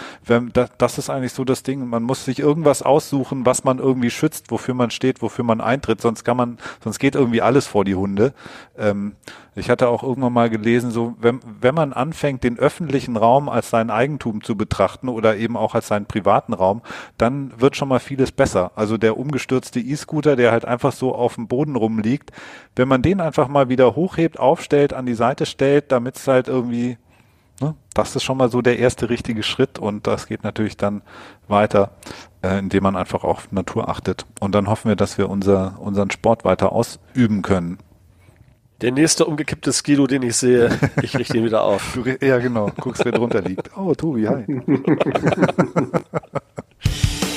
das, das ist eigentlich so das Ding. Man muss sich irgendwas aussuchen, was man irgendwie schützt, wofür man steht, wofür man eintritt. Sonst kann man, sonst geht irgendwie alles vor die Hunde. Ähm, ich hatte auch irgendwann mal gelesen, so wenn, wenn man anfängt, den öffentlichen Raum als sein Eigentum zu betrachten oder eben auch als seinen privaten Raum, dann wird schon mal vieles besser. Also der umgestürzte E-Scooter, der halt einfach so auf dem Boden rumliegt, wenn man den einfach mal wieder hochhebt, aufstellt, an die Seite stellt, damit es halt irgendwie Ne? Das ist schon mal so der erste richtige Schritt und das geht natürlich dann weiter, äh, indem man einfach auf Natur achtet. Und dann hoffen wir, dass wir unser, unseren Sport weiter ausüben können. Der nächste umgekippte Skilo, den ich sehe, ich richte ihn wieder auf. Du, ja, genau. Guckst, wer drunter liegt. Oh, Tobi, hi.